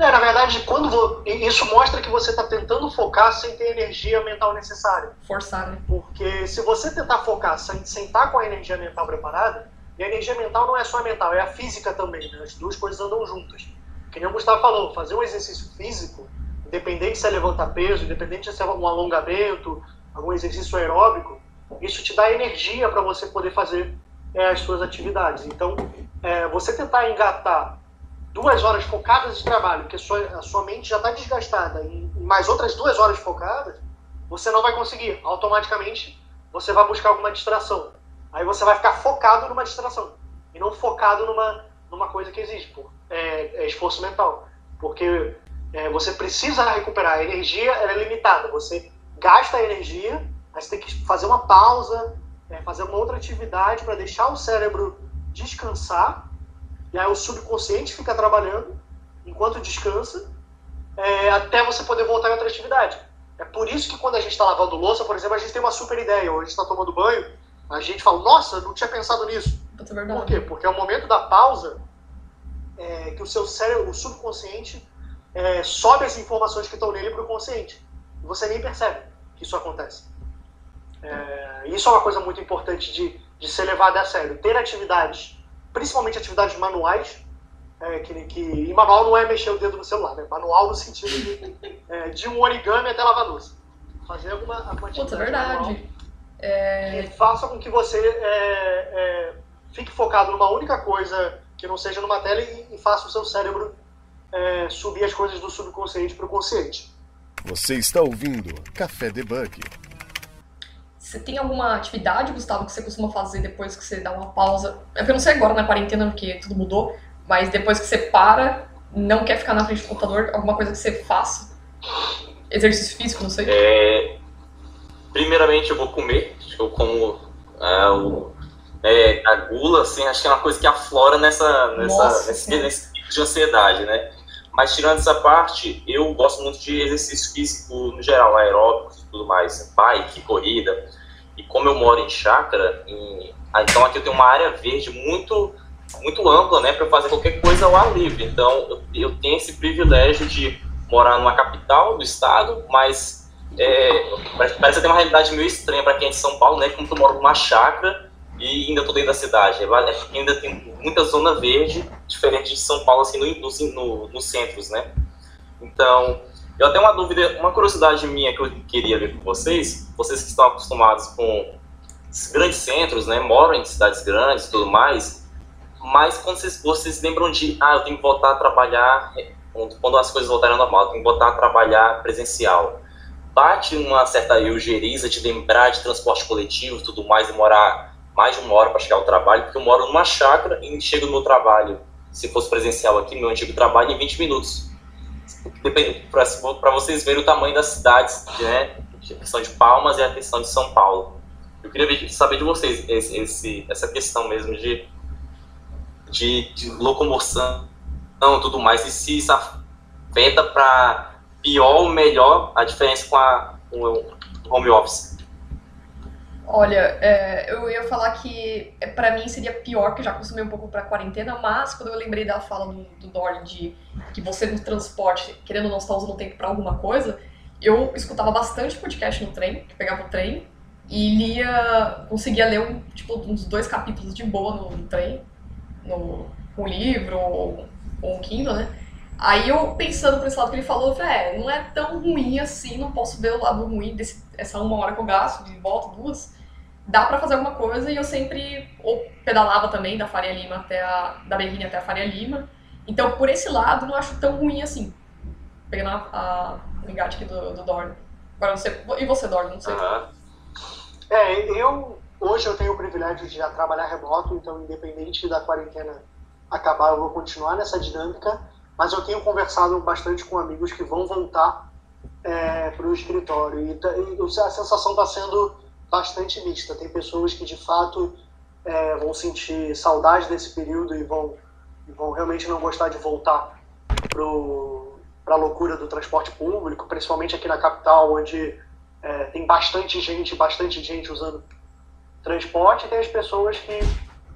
É, na verdade, quando vou, isso mostra que você está tentando focar sem ter a energia mental necessária. Forçar, né? Porque se você tentar focar sem, sem estar tá com a energia mental preparada, e a energia mental não é só a mental, é a física também, né? As duas coisas andam juntas. Que nem o Gustavo falou, fazer um exercício físico, independente se é levantar peso, independente se é um alongamento, algum exercício aeróbico, isso te dá energia para você poder fazer é, as suas atividades. Então, é, você tentar engatar duas horas focadas de trabalho, porque a sua, a sua mente já está desgastada, e mais outras duas horas focadas, você não vai conseguir. Automaticamente, você vai buscar alguma distração. Aí você vai ficar focado numa distração, e não focado numa, numa coisa que existe, pô. É, é esforço mental. Porque é, você precisa recuperar. A energia é limitada. Você gasta a energia, aí você tem que fazer uma pausa, é, fazer uma outra atividade para deixar o cérebro descansar, e aí o subconsciente fica trabalhando enquanto descansa, é, até você poder voltar em outra atividade. É por isso que quando a gente está lavando louça, por exemplo, a gente tem uma super ideia, ou a gente está tomando banho, a gente fala, nossa, não tinha pensado nisso. É por quê? Porque é o momento da pausa é, que o seu cérebro, o subconsciente, é, sobe as informações que estão nele para o consciente. E você nem percebe que isso acontece. Isso é uma coisa muito importante de, de ser levada a sério. Ter atividades, principalmente atividades manuais, é, que, que, e manual não é mexer o dedo no celular, né? Manual no sentido de, é, de um origami até lavar louça. Fazer alguma, alguma atividade Putz, é verdade. É... que faça com que você é, é, fique focado numa única coisa que não seja numa tela e, e faça o seu cérebro é, subir as coisas do subconsciente para o consciente. Você está ouvindo Café Debug. Você tem alguma atividade, Gustavo, que você costuma fazer depois que você dá uma pausa? É porque eu não sei agora na quarentena, porque tudo mudou, mas depois que você para, não quer ficar na frente do computador, alguma coisa que você faça? Exercício físico, não sei. É, primeiramente eu vou comer, eu como é, o, é, a gula, assim, acho que é uma coisa que aflora nessa, nessa, Nossa, nesse, nesse tipo de ansiedade, né? Mas tirando essa parte, eu gosto muito de exercício físico no geral, aeróbico e tudo mais, bike, corrida. E como eu moro em chácara, em- ah, então aqui eu tenho uma área verde muito muito ampla, né, para fazer qualquer coisa ao ar livre. Então eu, tenho esse privilégio de morar numa capital do estado, mas é, parece, ter uma realidade meio estranha para quem é de São Paulo, né, como eu moro numa chácara e ainda estou dentro da cidade. Ainda tem muita zona verde, diferente de São Paulo, assim, no, no- nos centros, né? Então, eu até uma dúvida, uma curiosidade minha que eu queria ver com vocês, vocês que estão acostumados com grandes centros, né, moram em cidades grandes e tudo mais, mas quando vocês, vocês lembram de, ah, eu tenho que voltar a trabalhar, quando quando as coisas voltarem ao normal, eu tenho que voltar a trabalhar presencial. Bate uma certa eugeriza de lembrar de transporte coletivo e tudo mais, demorar mais de uma hora para chegar ao trabalho, porque eu moro numa chácara e chego no meu trabalho, se fosse presencial aqui, meu antigo trabalho, em 20 minutos. Para vocês verem o tamanho das cidades, né? A questão de Palmas e a questão de São Paulo. Eu queria saber de vocês esse, esse- essa questão mesmo de, de, de locomoção e tudo mais, e se isso afeta para pior ou melhor a diferença com, a, com o home office. Olha, é, eu ia falar que é, pra mim seria pior, que eu já acostumei um pouco pra quarentena, mas quando eu lembrei da fala do, do Dorn de que você no transporte, querendo ou não, está usando tempo pra alguma coisa, eu escutava bastante podcast no trem, que pegava o trem, e lia, conseguia ler um, tipo, uns dois capítulos de boa no, no trem, no, um livro ou, ou um Kindle, né? Aí eu pensando por esse lado que ele falou, falei, é, não é tão ruim assim, não posso ver o lado ruim desse, essa uma hora que eu gasto, de volta, duas dá pra fazer alguma coisa e eu sempre ou pedalava também da Faria Lima até a da Berrini até a Faria Lima. Então, por esse lado, não acho tão ruim assim. Pegando a, a engate aqui do, do Dorn. Agora você. E você, Dorn? Não sei. Aham. É, eu hoje eu tenho o privilégio de já trabalhar remoto, então independente da quarentena acabar, eu vou continuar nessa dinâmica. Mas eu tenho conversado bastante com amigos que vão voltar para o escritório e, tá- e a sensação está sendo bastante mista. Tem pessoas que de fato é, vão sentir saudade desse período e vão, vão realmente não gostar de voltar para a loucura do transporte público, principalmente aqui na capital, onde é, tem bastante gente, bastante gente usando transporte, e tem as pessoas que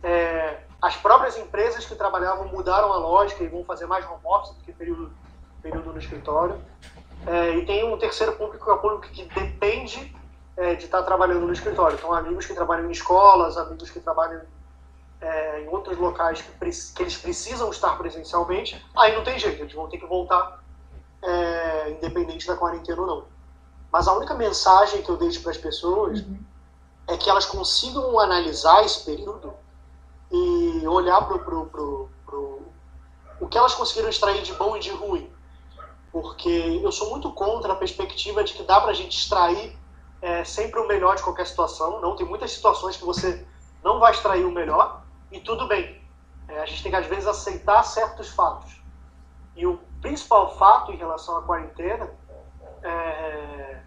é, as próprias empresas que trabalhavam mudaram a lógica e vão fazer mais home office do que período, período no escritório. É, e tem um terceiro público, que é o público que depende é, de estar trabalhando no escritório. Então, amigos que trabalham em escolas, amigos que trabalham é, em outros locais que, que eles precisam estar presencialmente, aí não tem jeito, eles vão ter que voltar, é, independente da quarentena ou não. Mas a única mensagem que eu deixo para as pessoas é que elas consigam analisar esse período e olhar para o que elas conseguiram extrair de bom e de ruim. Porque eu sou muito contra a perspectiva de que dá para a gente extrair é, sempre o melhor de qualquer situação. Não, tem muitas situações que você não vai extrair o melhor e tudo bem. É, a gente tem que, às vezes, aceitar certos fatos. E o principal fato em relação à quarentena é,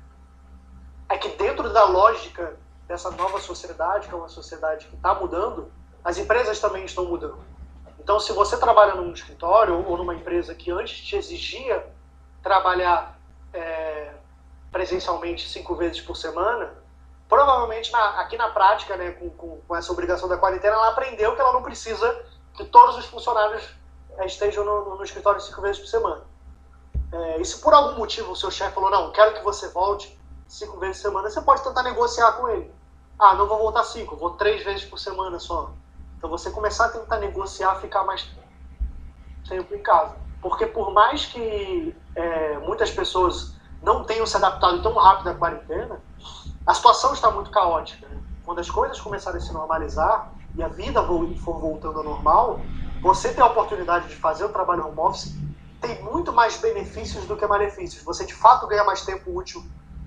é que dentro da lógica dessa nova sociedade, que é uma sociedade que está mudando, as empresas também estão mudando. Então, se você trabalha num escritório ou numa empresa que antes te exigia trabalhar é, presencialmente cinco vezes por semana, provavelmente na- aqui na prática, né, com, com- com essa obrigação da quarentena, ela aprendeu que ela não precisa que todos os funcionários é, estejam no, no escritório cinco vezes por semana. É, e se por algum motivo o seu chefe falou, não, quero que você volte cinco vezes por semana, você pode tentar negociar com ele. Ah, não vou voltar cinco, vou três vezes por semana só. Então você começar a tentar negociar, ficar mais tempo em casa. Porque por mais que é, muitas pessoas não tenham se adaptado tão rápido à quarentena, a situação está muito caótica. né? Quando as coisas começarem a se normalizar e a vida for voltando ao normal, você ter a oportunidade de fazer o trabalho home office tem muito mais benefícios do que malefícios. Você de fato ganha mais tempo útil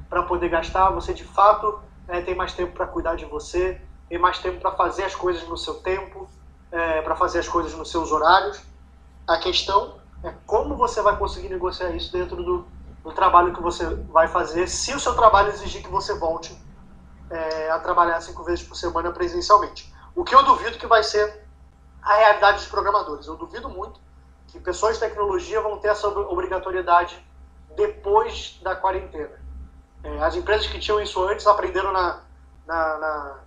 para poder gastar, você de fato é, tem mais tempo para cuidar de você, tem mais tempo para fazer as coisas no seu tempo, é, para fazer as coisas nos seus horários. A questão é como você vai conseguir negociar isso dentro do, do trabalho que você vai fazer, se o seu trabalho exigir que você volte é, a trabalhar cinco vezes por semana presencialmente. O que eu duvido que vai ser a realidade dos programadores. Eu duvido muito que pessoas de tecnologia vão ter essa obrigatoriedade depois da quarentena. É, as empresas que tinham isso antes aprenderam na, na, na,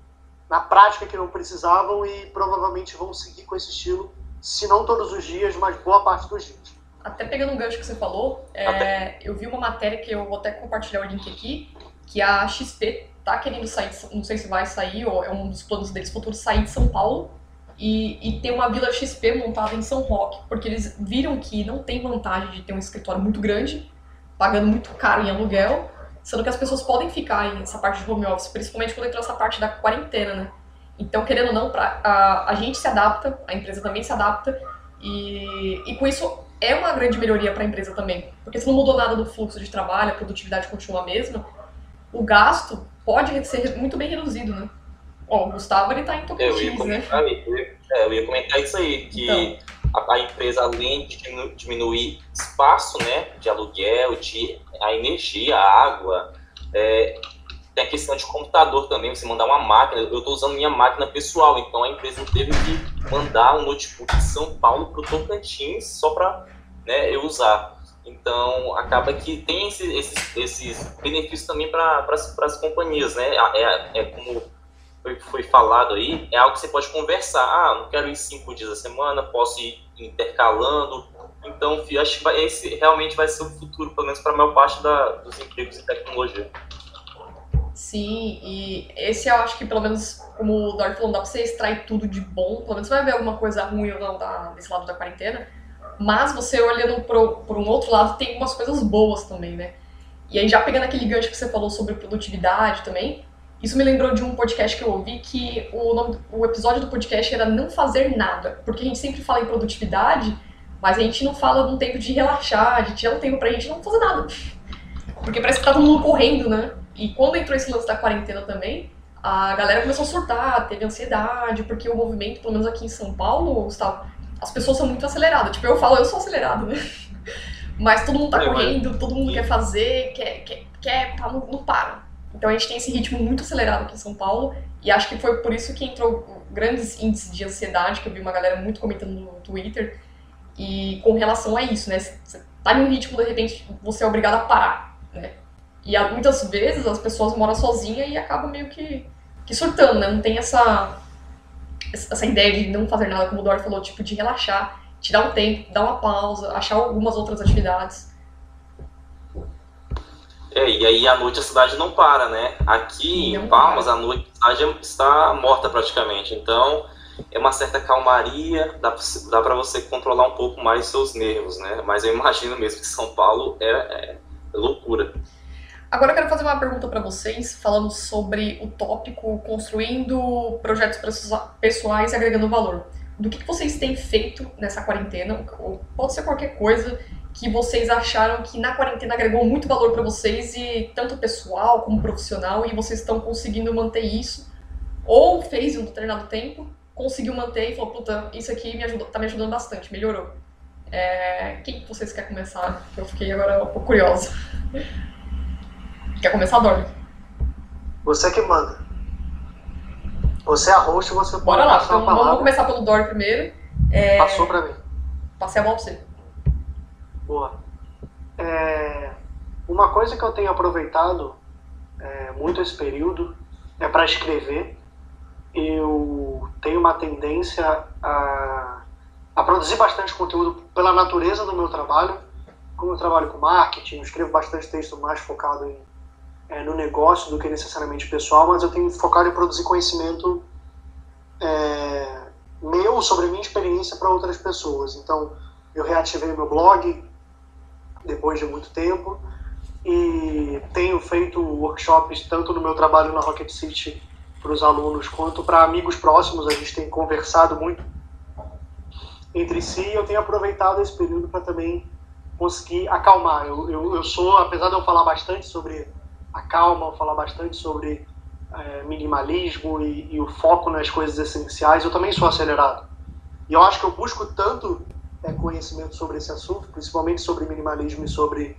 na, prática que não precisavam e provavelmente vão seguir com esse estilo, se não todos os dias, mas boa parte dos dias. Até pegando um gancho que você falou, é, eu vi uma matéria que eu vou até compartilhar o link aqui, que a XP tá querendo sair, não sei se vai sair, ou é um dos planos deles futuros, sair de São Paulo e, e ter uma Vila XP montada em São Roque, porque eles viram que não tem vantagem de ter um escritório muito grande, pagando muito caro em aluguel, sendo que as pessoas podem ficar nessa parte de home office, principalmente quando entrou essa parte da quarentena, né? Então, querendo ou não, pra, a, a gente se adapta, a empresa também se adapta, e, e com isso é uma grande melhoria para a empresa também, porque se não mudou nada do fluxo de trabalho, a produtividade continua a mesma, o gasto pode ser muito bem reduzido, né? Ó, o Gustavo ele tá em Tocantins, eu né? Eu ia, é, eu ia comentar isso aí, que então. a, a, empresa, além de diminuir espaço, né, de aluguel, de a energia, a água, é, tem a questão de computador também, você mandar uma máquina. Eu estou usando minha máquina pessoal, então a empresa teve que mandar um notebook de São Paulo para o Tocantins só para né, eu usar. Então, acaba que tem esse, esses, esses benefícios também para as companhias, né? É, é como foi, foi, falado aí, é algo que você pode conversar. Ah, não quero ir cinco dias a semana, posso ir intercalando. Então, acho que vai, esse realmente vai ser o futuro, pelo menos para a maior parte da, dos empregos em tecnologia. Sim, e esse eu acho que, pelo menos, como o Dort falou, não dá para você extrair tudo de bom. Pelo menos você vai ver alguma coisa ruim ou não desse lado da quarentena mas você olhando por um outro lado, tem umas coisas boas também, né? E aí, já pegando aquele gancho que você falou sobre produtividade também, isso me lembrou de um podcast que eu ouvi que o, nome, o episódio do podcast era Não Fazer Nada. Porque a gente sempre fala em produtividade, mas a gente não fala de um tempo de relaxar, de tirar um tempo pra gente não fazer nada. Porque parece que tá todo mundo correndo, né? E quando entrou esse lance da quarentena também, a galera começou a surtar, teve ansiedade, porque o movimento, pelo menos aqui em São Paulo, Gustavo, as pessoas são muito aceleradas. Tipo, eu falo, eu sou acelerado, né? Mas todo mundo tá correndo, todo mundo quer fazer, quer, quer, quer tá, não, não para. Então a gente tem esse ritmo muito acelerado aqui em São Paulo e acho que foi por isso que entrou grandes índices de ansiedade, que eu vi uma galera muito comentando no Twitter. E com relação a isso, né? Você tá em um ritmo, de repente, você é obrigado a parar, né? E muitas vezes as pessoas moram sozinhas e acabam meio que, que surtando, né? Não tem essa essa ideia de não fazer nada, como o Dor falou, tipo, de relaxar, tirar um tempo, dar uma pausa, achar algumas outras atividades. É, e aí à noite a cidade não para, né? Aqui não em Palmas, à noite a cidade está morta praticamente. Então, é uma certa calmaria, dá, dá para você controlar um pouco mais seus nervos, né? Mas eu imagino mesmo que São Paulo é, é loucura. Agora eu quero fazer uma pergunta para vocês, falando sobre o tópico construindo projetos pessoais e agregando valor. Do que, vocês têm feito nessa quarentena, ou pode ser qualquer coisa que vocês acharam que na quarentena agregou muito valor para vocês, e tanto pessoal como profissional, e vocês estão conseguindo manter isso, ou fez em um determinado tempo, conseguiu manter e falou, puta, isso aqui me ajudou, tá me ajudando bastante, melhorou. É, quem vocês querem começar? Eu fiquei agora um pouco curiosa. Quer começar, Dorme? Você que manda. Você é a host, você pode Bora lá, então, vamos começar pelo Dor primeiro. É... Passou pra mim. Passei a bola pra você. Boa. É... Uma coisa que eu tenho aproveitado é, muito esse período é para escrever. Eu tenho uma tendência a, a produzir bastante conteúdo pela natureza do meu trabalho. Como eu trabalho com marketing, eu escrevo bastante texto mais focado em é, no negócio do que necessariamente pessoal, mas eu tenho focado em produzir conhecimento é, meu sobre a minha experiência para outras pessoas. Então, eu reativei meu blog depois de muito tempo e tenho feito workshops tanto no meu trabalho na Rocket City para os alunos quanto para amigos próximos. A gente tem conversado muito entre si e eu tenho aproveitado esse período para também conseguir acalmar. Eu, eu, eu sou, apesar de eu falar bastante sobre a calma, falar bastante sobre é, minimalismo e, e, o foco nas coisas essenciais. Eu também sou acelerado. E eu acho que eu busco tanto é, conhecimento sobre esse assunto, principalmente sobre minimalismo e sobre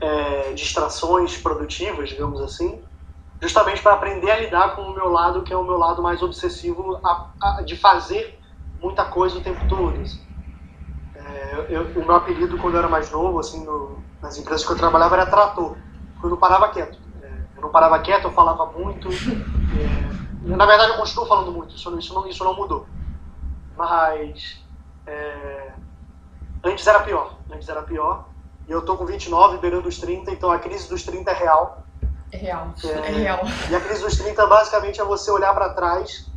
é, distrações produtivas, digamos assim, justamente para aprender a lidar com o meu lado, que é o meu lado mais obsessivo a, a, de fazer muita coisa o tempo todo. Assim. É, eu, o meu apelido quando eu era mais novo, assim, no, nas empresas que eu trabalhava era trator, eu não parava quieto. É, eu não parava quieto, eu falava muito. É, na verdade, eu continuo falando muito, isso, isso, não, isso não mudou. Mas é, antes era pior, antes era pior. E eu tô com 29, beirando os 30, então a crise dos 30 é real. É real, é, é real. E a crise dos 30 basicamente é você olhar para trás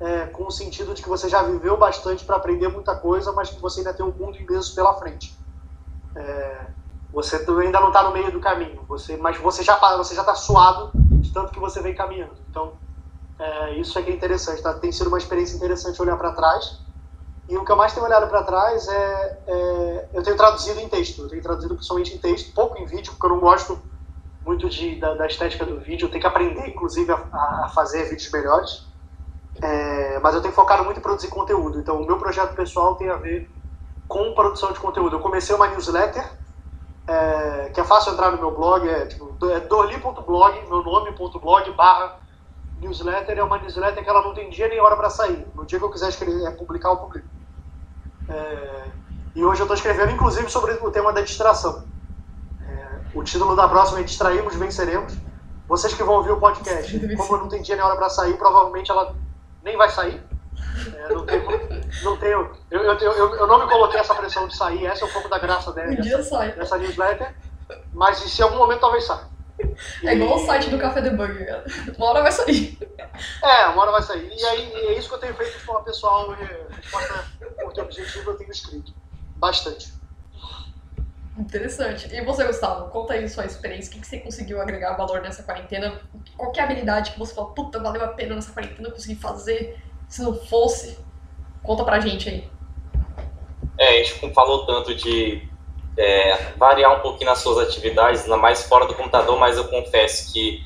é, com o sentido de que você já viveu bastante para aprender muita coisa, mas que você ainda tem um mundo imenso pela frente. É, você ainda não está no meio do caminho, você, mas você já você já está suado de tanto que você vem caminhando. Então, é, isso é que é interessante. Tá? Tem sido uma experiência interessante olhar para trás. E o que eu mais tenho olhado para trás é, é, Eu tenho traduzido em texto. Eu tenho traduzido principalmente em texto, pouco em vídeo, porque eu não gosto muito de, da, da estética do vídeo. Eu tenho que aprender, inclusive, a, a fazer vídeos melhores. É, mas eu tenho focado muito em produzir conteúdo. Então, o meu projeto pessoal tem a ver com produção de conteúdo. Eu comecei uma newsletter, é, que é fácil entrar no meu blog, é, tipo, é dorli.blog, meu nome.blog, barra newsletter. É uma newsletter que ela não tem dia nem hora para sair. No dia que eu quiser escrever, é, publicar, eu publico. É, e hoje eu estou escrevendo, inclusive, sobre o tema da distração. É, o título da próxima é Distraímos, Venceremos. Vocês que vão ouvir o podcast, como eu não tem dia nem hora para sair, provavelmente ela nem vai sair. É, não tenho, não tenho eu, eu, eu, eu, não me coloquei essa pressão de sair, essa é um pouco da graça dela, um dessa, sai. dessa newsletter, mas se em algum momento talvez saia. É igual o site do Café Debug, cara. Uma hora vai sair. É, uma hora vai sair. E aí é isso que eu tenho feito de forma pessoal, resposta por teu objetivo, eu tenho escrito. Bastante. Interessante. E você, Gustavo, conta aí sua experiência, o que, que você conseguiu agregar valor nessa quarentena? Qual é a habilidade que você falou, puta, valeu a pena nessa quarentena eu consegui fazer, se não fosse? Conta pra gente aí. É, a gente falou tanto de é, variar um pouquinho nas suas atividades, mais fora do computador, mas eu confesso que,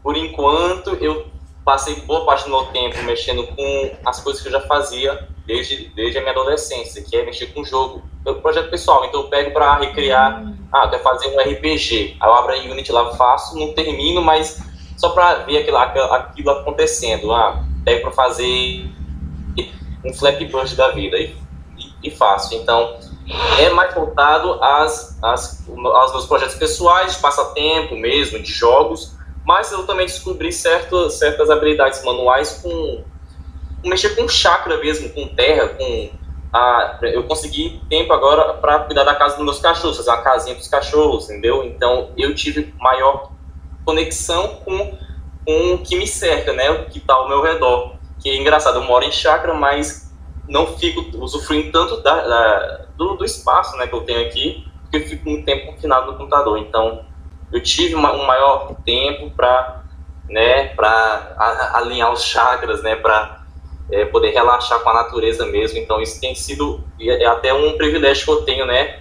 por enquanto, eu passei boa parte do meu tempo mexendo com as coisas que eu já fazia desde, desde a minha adolescência, que é mexer com jogo. É um projeto pessoal, então eu pego para recriar, hum. ah, eu quero fazer um RPG, aí eu abro a Unity lá, faço, não termino, mas só para ver aquilo, aquilo acontecendo, ah, pego para fazer um Flappy Bird da vida e, e, e faço. Então, é mais voltado às, às, aos meus projetos pessoais, de passatempo mesmo, de jogos, mas eu também descobri certo, certas habilidades manuais com, com mexer com chakra mesmo, com terra, com a, eu consegui tempo agora para cuidar da casa dos meus cachorros, fazer uma casinha para os cachorros, entendeu? Então eu tive maior conexão com, com o que me cerca, né? O que está ao meu redor. Que é engraçado, eu moro em chácara, mas não fico usufruindo tanto da, da, do, do, espaço né, que eu tenho aqui, porque eu fico muito tempo confinado no computador. Então eu tive uma, um maior tempo para né, alinhar os chakras, né, para é, poder relaxar com a natureza mesmo. Então isso tem sido é até um privilégio que eu tenho, né?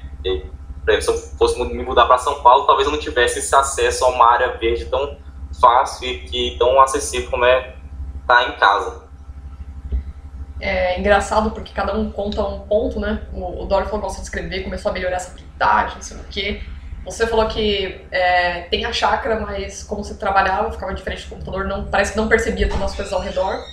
Se eu fosse me mudar para São Paulo, talvez eu não tivesse esse acesso a uma área verde tão fácil e que tão acessível como é estar tá em casa. É engraçado porque cada um conta um ponto, né? O, o falou que gosta de escrever, começou a melhorar essa habilidade, não sei o quê. Você falou que é, tem a chácara, mas como você trabalhava, ficava diferente do computador, não, parece que não percebia todas as coisas ao redor.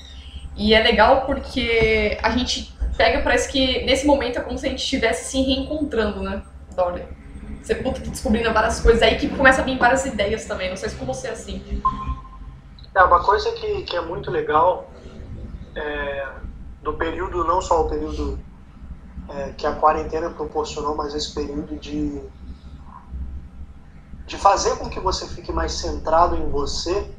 E é legal porque a gente pega, parece que nesse momento é como se a gente estivesse se reencontrando, né, Dolly? Você puta, tá descobrindo várias coisas, aí que começa a vir várias ideias também, não sei se com você é assim. É, uma coisa que, que é muito legal é, do período, não só o período é, que a quarentena proporcionou, mas esse período de de fazer com que você fique mais centrado em você,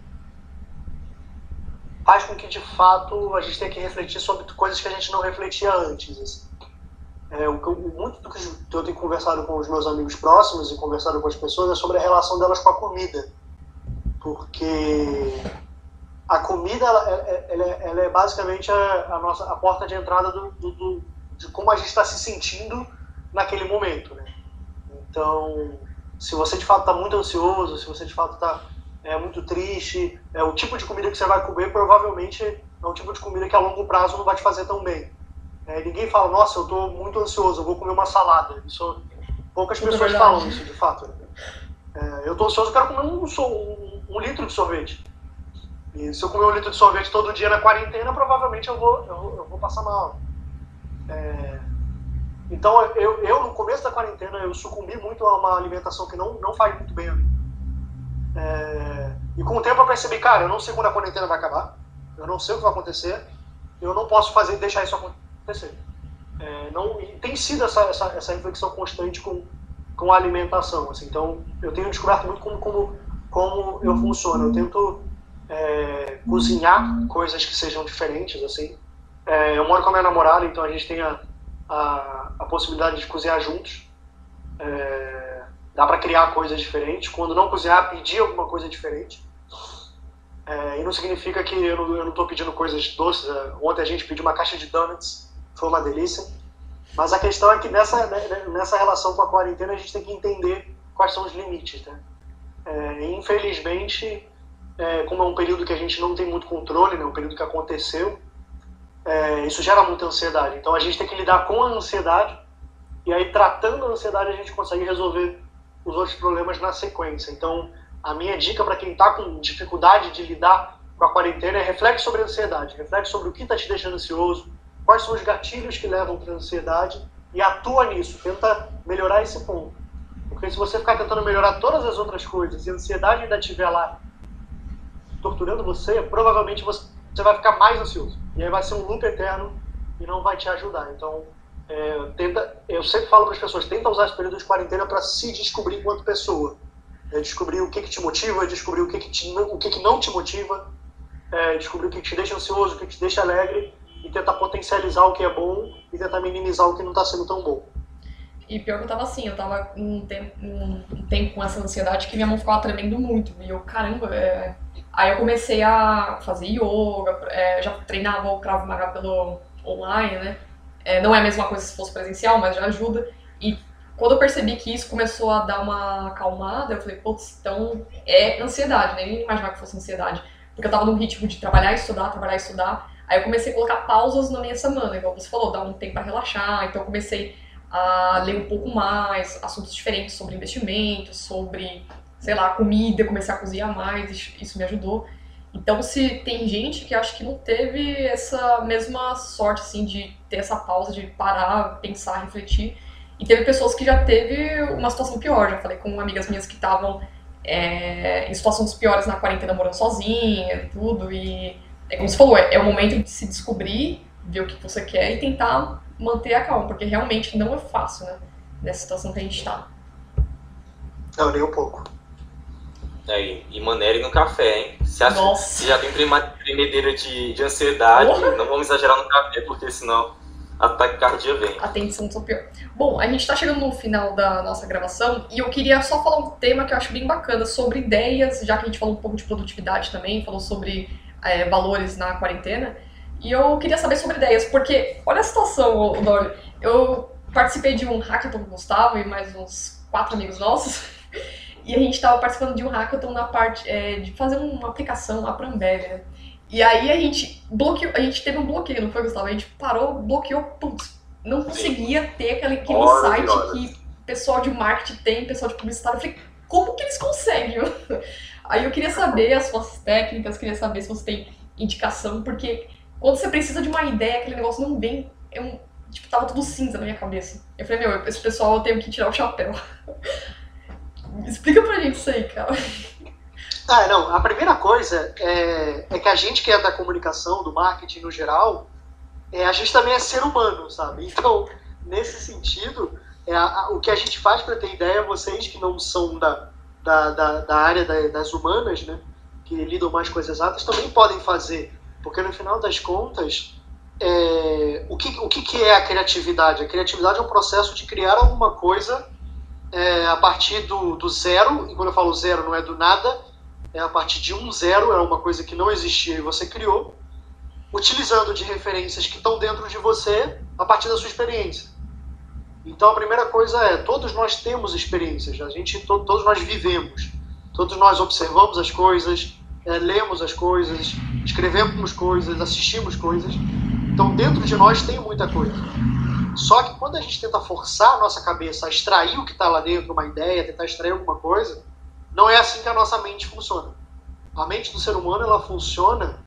faz com que de fato a gente tenha que refletir sobre coisas que a gente não refletia antes. Assim. É, o, muito do que eu tenho conversado com os meus amigos próximos e conversado com as pessoas é sobre a relação delas com a comida. Porque a comida ela, ela, ela é basicamente a, a, nossa, a porta de entrada do, do, do de como a gente está se sentindo naquele momento. Né? Então, se você de fato está muito ansioso, se você de fato está é, muito triste, é, o tipo de comida que você vai comer provavelmente é um tipo de comida que a longo prazo não vai te fazer tão bem. É, ninguém fala, nossa, eu estou muito ansioso, eu vou comer uma salada. Isso, poucas Isso é pessoas verdade. falam isso, de fato. É, eu estou ansioso, eu quero comer um, um- um litro de sorvete. E se eu comer um litro de sorvete todo dia na quarentena, provavelmente eu vou, eu eu vou passar mal. É, então, eu, eu, no começo da quarentena, eu sucumbi muito a uma alimentação que não, não faz muito bem a mim. É, e com o tempo eu percebi, cara, eu não sei quando a quarentena vai acabar, eu não sei o que vai acontecer, eu não posso fazer deixar isso acontecer. É, não, e tem sido essa, essa, essa reflexão constante com, com a alimentação. Assim, então, eu tenho descoberto muito como, como, como eu funciono. Eu tento é, cozinhar coisas que sejam diferentes. assim. É, eu moro com a minha namorada, então a gente tem a, a, a possibilidade de cozinhar juntos. É, dá para criar coisas diferentes. Quando não cozinhar, pedir alguma coisa diferente. É, e não significa que eu não, tô pedindo coisas doces. É, Ontem a gente pediu uma caixa de donuts, foi uma delícia. Mas a questão é que nessa, né, nessa relação com a quarentena a gente tem que entender quais são os limites. Né? É, infelizmente, é, como é um período que a gente não tem muito controle, né, um período que aconteceu, é, isso gera muita ansiedade. Então a gente tem que lidar com a ansiedade e aí tratando a ansiedade a gente consegue resolver os outros problemas na sequência. Então a minha dica para quem está com dificuldade de lidar com a quarentena é reflete sobre a ansiedade, reflete sobre o que está te deixando ansioso, quais são os gatilhos que levam para a ansiedade e atua nisso, tenta melhorar esse ponto. Porque se você ficar tentando melhorar todas as outras coisas e a ansiedade ainda estiver lá torturando você, provavelmente você vai ficar mais ansioso. E aí vai ser um loop eterno e não vai te ajudar. Então, é, tenta, eu sempre falo para as pessoas, tenta usar esse período de quarentena para se descobrir enquanto pessoa. É descobrir o que, que te motiva, descobrir o que, que, te, o que, que não te motiva, é, descobrir o que, que te deixa ansioso, o que, te deixa alegre e tentar potencializar o que é bom e tentar minimizar o que não está sendo tão bom. E pior que eu tava assim, eu tava um tempo, um tempo com essa ansiedade que minha mão ficava tremendo muito. E eu, caramba, é... Aí eu comecei a fazer yoga, é, já treinava o Krav Maga pelo online, né? É, não é a mesma coisa se fosse presencial, mas já ajuda. E quando eu percebi que isso começou a dar uma acalmada, eu falei, putz, então é ansiedade, né? Eu nem imaginava que fosse ansiedade. Porque eu tava num ritmo de trabalhar, estudar, trabalhar, estudar. Aí eu comecei a colocar pausas na minha semana, igual você falou, dar um tempo pra relaxar. Então eu comecei a ler um pouco mais, assuntos diferentes sobre investimentos, sobre, sei lá, comida, comecei a cozinhar mais, isso- isso me ajudou. Então, se tem gente que acho que não teve essa mesma sorte, assim, de ter essa pausa, de parar, pensar, refletir, e teve pessoas que já teve uma situação pior, já falei com amigas minhas que estavam é, em situações piores na quarentena, morando sozinha, e tudo, e é como você falou, é, é o momento de se descobrir, ver o que você quer e tentar manter a calma, porque realmente não é fácil, né? Nessa situação que a gente tá. Não, nem um pouco. Aí, e manere no café, hein? Se, Nossa. se já tem tremedeira de, de ansiedade, Porra. não vamos exagerar no café, porque senão ataque cardíaco vem. a tensão do pior. Bom, a gente tá chegando no final da nossa gravação e eu queria só falar um tema que eu acho bem bacana sobre ideias, já que a gente falou um pouco de produtividade também, falou sobre é, valores na quarentena. E eu queria saber sobre ideias, porque olha a situação, Dolly. Eu participei de um hackathon com o Gustavo e mais uns quatro amigos nossos. E a gente tava participando de um hackathon na parte é, de fazer uma aplicação, a Prambev, né? E aí a gente bloqueou, a gente teve um bloqueio, não foi, Gustavo? A gente parou, bloqueou, putz, não conseguia ter aquele, aquele que pessoal de marketing tem, pessoal de publicitário. Eu falei, como que eles conseguem? Aí eu queria saber as suas técnicas, queria saber se você tem indicação, porque quando você precisa de uma ideia, aquele negócio não vem, é um, tipo, tava tudo cinza na minha cabeça. Eu falei, meu, esse pessoal eu tenho que tirar o chapéu. Explica pra gente isso aí, cara. Ah, não. A primeira coisa é, é que a gente que é da comunicação, do marketing no geral, é, a gente também é ser humano, sabe? Então, nesse sentido, é, a- o que a gente faz para ter ideia, vocês que não são da, da, da, da área da- das humanas, né, que lidam mais com as exatas, também podem fazer. Porque no final das contas, é, o, que, o que, é a criatividade? A criatividade é um processo de criar alguma coisa é, a partir do, do zero, e quando eu falo zero não é do nada, é a partir de um zero, é uma coisa que não existia e você criou, utilizando de referências que estão dentro de você a partir da sua experiência. Então a primeira coisa é, todos nós temos experiências, a gente, to- todos nós vivemos, todos nós observamos as coisas, é, lemos as coisas, escrevemos coisas, assistimos coisas, Então, dentro de nós tem muita coisa. Só que quando a gente tenta forçar a nossa cabeça a extrair o que está lá dentro, uma ideia, tentar extrair alguma coisa, não é assim que a nossa mente funciona. A mente do ser humano ela funciona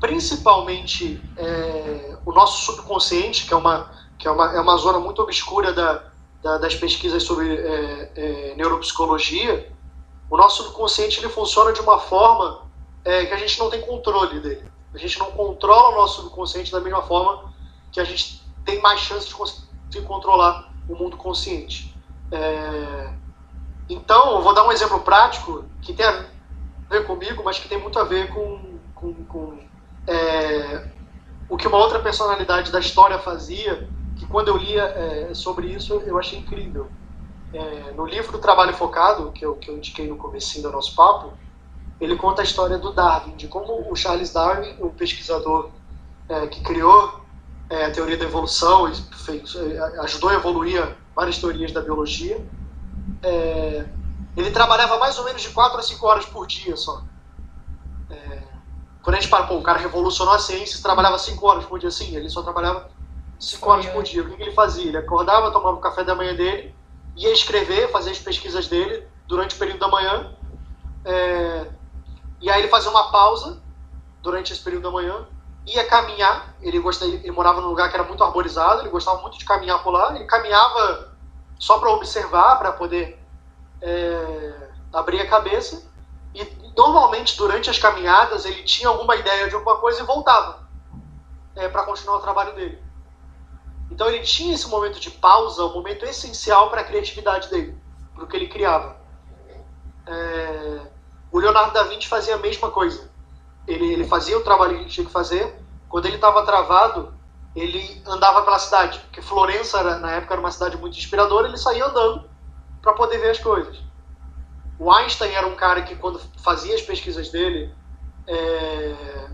principalmente é, o nosso subconsciente, que é uma, que é uma, é uma zona muito obscura da, da, das pesquisas sobre é, é, neuropsicologia, o nosso subconsciente ele funciona de uma forma é, que a gente não tem controle dele. A gente não controla o nosso subconsciente da mesma forma que a gente tem mais chance de conseguir controlar o mundo consciente. É... Então, eu vou dar um exemplo prático que tem a ver comigo, mas que tem muito a ver com, com, com é... o que uma outra personalidade da história fazia, quando eu lia é, sobre isso eu achei incrível. É, no livro Trabalho Focado, que eu, que eu indiquei no começo do nosso papo, ele conta a história do Darwin, de como o Charles Darwin, o pesquisador é, que criou é, a teoria da evolução e fez, é, ajudou a evoluir várias teorias da biologia, é, ele trabalhava mais ou menos de 4 a 5 horas por dia só. Quando a gente para, pô, o cara revolucionou a ciência, trabalhava 5 horas por dia, sim, ele só trabalhava 5 horas por dia. O que, que ele fazia? Ele acordava, tomava o café da manhã dele, ia escrever, fazer as pesquisas dele durante o período da manhã, é, e aí ele fazia uma pausa durante esse período da manhã, ia caminhar, ele, gostava, ele morava num lugar que era muito arborizado, ele gostava muito de caminhar por lá, ele caminhava só para observar, para poder é, abrir a cabeça, e normalmente durante as caminhadas ele tinha alguma ideia de alguma coisa e voltava é, para continuar o trabalho dele. Então ele tinha esse momento de pausa, um momento essencial para a criatividade dele, para o que ele criava. É, o Leonardo da Vinci fazia a mesma coisa. Ele, ele fazia o trabalho que ele tinha que fazer. Quando ele estava travado, ele andava pela cidade, porque Florença, era, na época, era uma cidade muito inspiradora, ele saía andando para poder ver as coisas. O Einstein era um cara que, quando fazia as pesquisas dele é,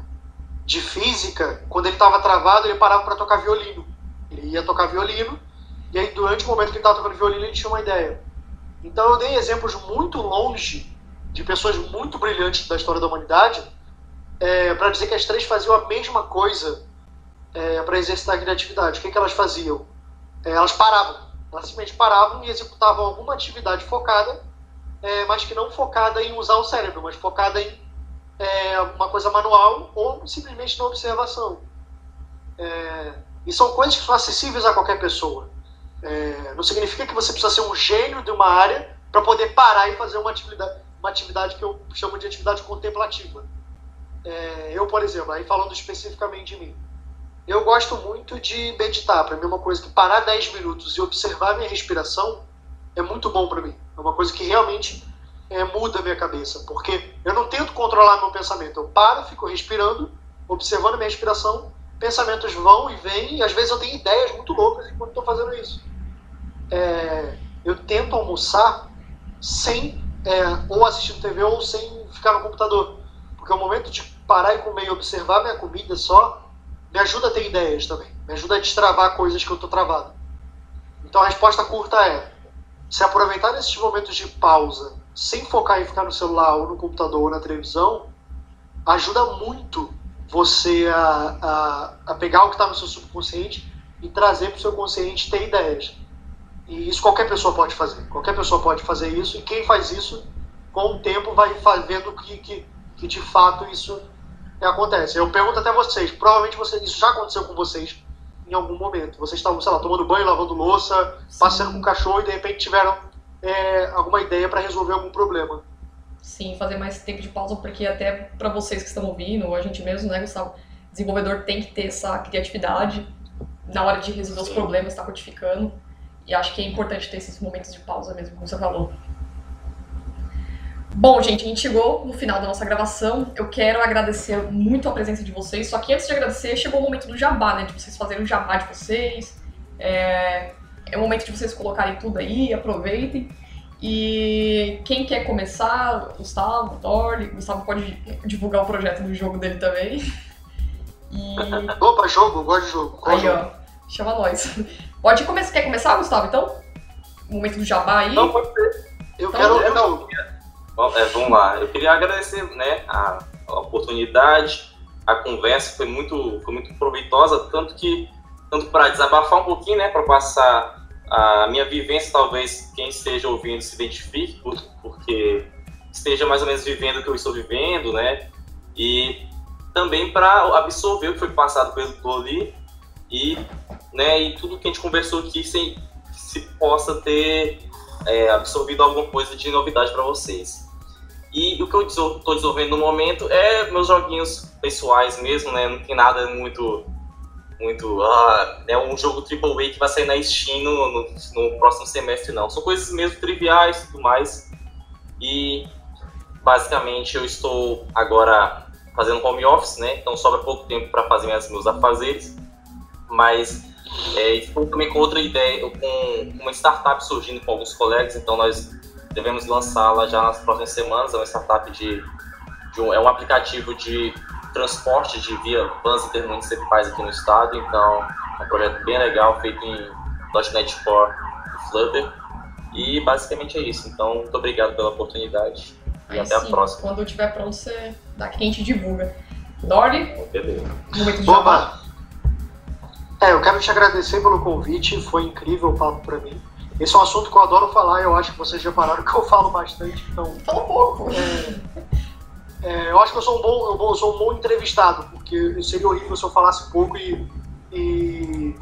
de física, quando ele estava travado, ele parava para tocar violino. Ele ia tocar violino, e aí, durante o momento que ele estava tocando violino, ele tinha uma ideia. Então, eu dei exemplos muito longe de pessoas muito brilhantes da história da humanidade, é, para dizer que as três faziam a mesma coisa é, para exercitar a criatividade. O que, que elas faziam? É, elas paravam. Elas simplesmente paravam e executavam alguma atividade focada, é, mas que não focada em usar o cérebro, mas focada em é, uma coisa manual ou simplesmente na observação. É, e são coisas que são acessíveis a qualquer pessoa. não significa que você precisa ser um gênio de uma área para poder parar e fazer uma atividade uma atividade que eu chamo de atividade contemplativa. É, eu, por exemplo, aí falando especificamente de mim, eu gosto muito de meditar. Para mim é uma coisa que parar 10 minutos e observar minha respiração é muito bom para mim. É uma coisa que realmente é, muda a minha cabeça, porque eu não tento controlar meu pensamento. Eu paro, fico respirando, observando minha respiração, pensamentos vão e vêm, e às vezes eu tenho ideias muito loucas enquanto estou fazendo isso. É, eu tento almoçar sem é, ou assistindo TV ou sem ficar no computador. Porque o momento de parar e comer e observar minha comida só me ajuda a ter ideias também. Me ajuda a destravar coisas que eu estou travado. Então a resposta curta é: se aproveitar nesses momentos de pausa, sem focar em ficar no celular ou no computador ou na televisão, ajuda muito você a, a, a pegar o que está no seu subconsciente e trazer para o seu consciente ter ideias. E isso qualquer pessoa pode fazer. Qualquer pessoa pode fazer isso. E quem faz isso, com o tempo, vai vendo que, que, que de fato isso acontece. Eu pergunto até vocês. Provavelmente você, isso já aconteceu com vocês em algum momento. Vocês estavam, sei lá, tomando banho, lavando louça, Sim. passeando com o cachorro e de repente tiveram é, alguma ideia para resolver algum problema. Sim, fazer mais tempo de pausa, porque até para vocês que estão ouvindo, ou a gente mesmo, né, Gustavo? Desenvolvedor tem que ter essa criatividade na hora de resolver Sim. os problemas, está codificando. E acho que é importante ter esses momentos de pausa mesmo, como você falou. Bom, gente, a gente chegou no final da nossa gravação. Eu quero agradecer muito a presença de vocês. Só que antes de agradecer, chegou o momento do jabá, né? De vocês fazerem o jabá de vocês. É, é o momento de vocês colocarem tudo aí, aproveitem. E quem quer começar, Gustavo, Dorley, Gustavo pode divulgar o projeto do jogo dele também. E... Opa, jogo, gosto de jogo. Qual aí, jogo? ó, chama nós. Pode começar. Quer começar, Gustavo, então? O momento do jabá aí? Não, pode ser. Eu então, quero. Eu não, é, vamos lá. Eu queria agradecer né, a, a oportunidade a conversa foi muito, foi muito proveitosa, tanto que tanto para desabafar um pouquinho, né, para passar a minha vivência, talvez quem esteja ouvindo se identifique, porque esteja mais ou menos vivendo o que eu estou vivendo, né, e também para absorver o que foi passado pelo Toli e, né, e tudo que a gente conversou aqui sem se possa ter é, absorvido alguma coisa de novidade para vocês. E o que eu estou desenvolvendo no momento é meus joguinhos pessoais mesmo, né? Não tem nada muito. Muito. Ah, é um jogo AAA que vai sair na Steam no, no, no próximo semestre, não. São coisas mesmo triviais e tudo mais. E basicamente eu estou agora fazendo home office, né? Então sobra pouco tempo para fazer minhas, meus afazeres. Mas é, estou também com outra ideia, com uma startup surgindo com alguns colegas, então nós devemos lançá-la já nas próximas semanas. É uma startup de, de um, é um aplicativo de transporte de via vans intermunicipais aqui no estado. Então, é um projeto bem legal, feito em .NET Core e Flutter. E basicamente é isso. Então, muito obrigado pela oportunidade. Aí e até sim, a próxima. Quando tiver pronto, você dá que a gente divulga. Dori, Beleza. momento de Opa. É, eu quero te agradecer pelo convite, foi incrível o papo para mim. Esse é um assunto que eu adoro falar, eu acho que vocês já pararam que eu falo bastante, então. Fala um pouco. É, é, eu acho que eu sou um bom, eu sou um bom entrevistado, porque seria horrível se eu falasse pouco e, e,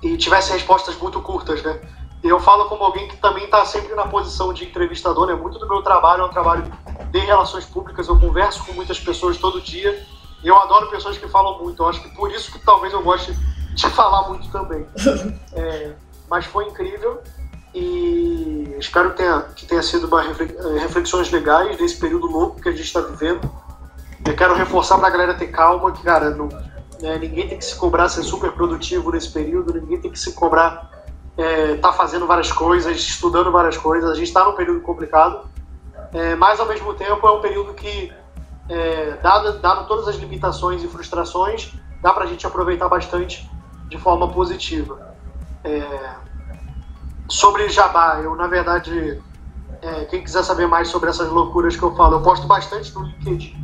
e tivesse respostas muito curtas, né? Eu falo como alguém que também está sempre na posição de entrevistador, né? Muito do meu trabalho é um trabalho de relações públicas, eu converso com muitas pessoas todo dia e eu adoro pessoas que falam muito. Eu acho que por isso que talvez eu goste de falar muito também. É, mas foi incrível e espero que tenha, que tenha sido uma eh, reflexões legais desse período louco que a gente está vivendo. Eu quero reforçar para a galera ter calma, que, cara, não, né, ninguém tem que se cobrar ser super produtivo nesse período, ninguém tem que se cobrar é, tá fazendo várias coisas, estudando várias coisas. A gente está num período complicado, é, mas ao mesmo tempo é um período que, é, dado, dado todas as limitações e frustrações, dá para a gente aproveitar bastante de forma positiva. É, sobre Jabá, eu na verdade, é, quem quiser saber mais sobre essas loucuras que eu falo, eu posto bastante no LinkedIn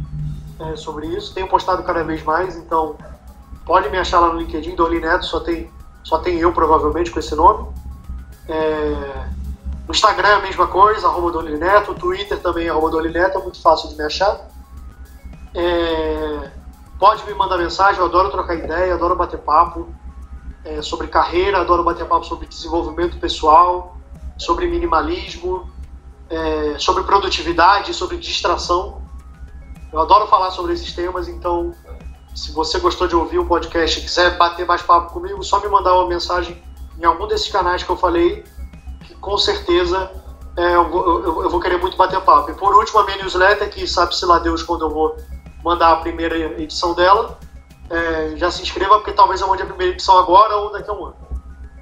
é, sobre isso. Tenho postado cada vez mais, então pode me achar lá no LinkedIn, Dorli Neto, só tem, só tem eu provavelmente com esse nome. É, no Instagram é a mesma coisa, arroba Dorli Neto, Twitter também, arroba Dorli Neto, é muito fácil de me achar. É, pode me mandar mensagem, eu adoro trocar ideia, adoro bater papo é, sobre carreira, adoro bater papo sobre desenvolvimento pessoal, sobre minimalismo, é, sobre produtividade, sobre distração. Eu adoro falar sobre esses temas, então se você gostou de ouvir o podcast e quiser bater mais papo comigo, só me mandar uma mensagem em algum desses canais que eu falei, que com certeza é, eu, eu, eu, vou, querer muito bater papo. E por último, a minha newsletter, que sabe-se lá Deus quando eu vou mandar a primeira edição dela é, já se inscreva, porque talvez eu mande a primeira edição agora ou daqui a um ano.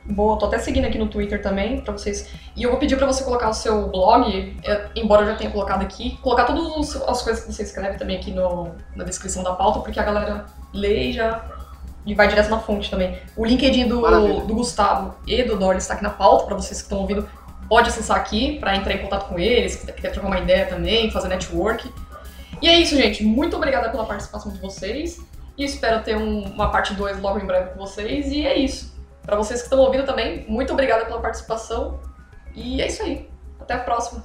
Boa, tô até seguindo aqui no Twitter também, para vocês. E eu vou pedir para você colocar o seu blog, é, embora eu já tenha colocado aqui, colocar todas as coisas que você escreve também aqui no, na descrição da pauta, porque a galera lê e já e vai direto na fonte também. O LinkedIn do, do Gustavo e do Dori está aqui na pauta, para vocês que estão ouvindo, pode acessar aqui para entrar em contato com eles, se quer trocar uma ideia também, fazer network. E é isso, gente. Muito obrigada pela participação de vocês. E espero ter um, uma parte 2 logo em breve com vocês. E é isso. Para vocês que estão ouvindo também, muito obrigada pela participação. E é isso aí. Até a próxima.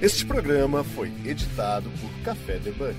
Este programa foi editado por Café Debug.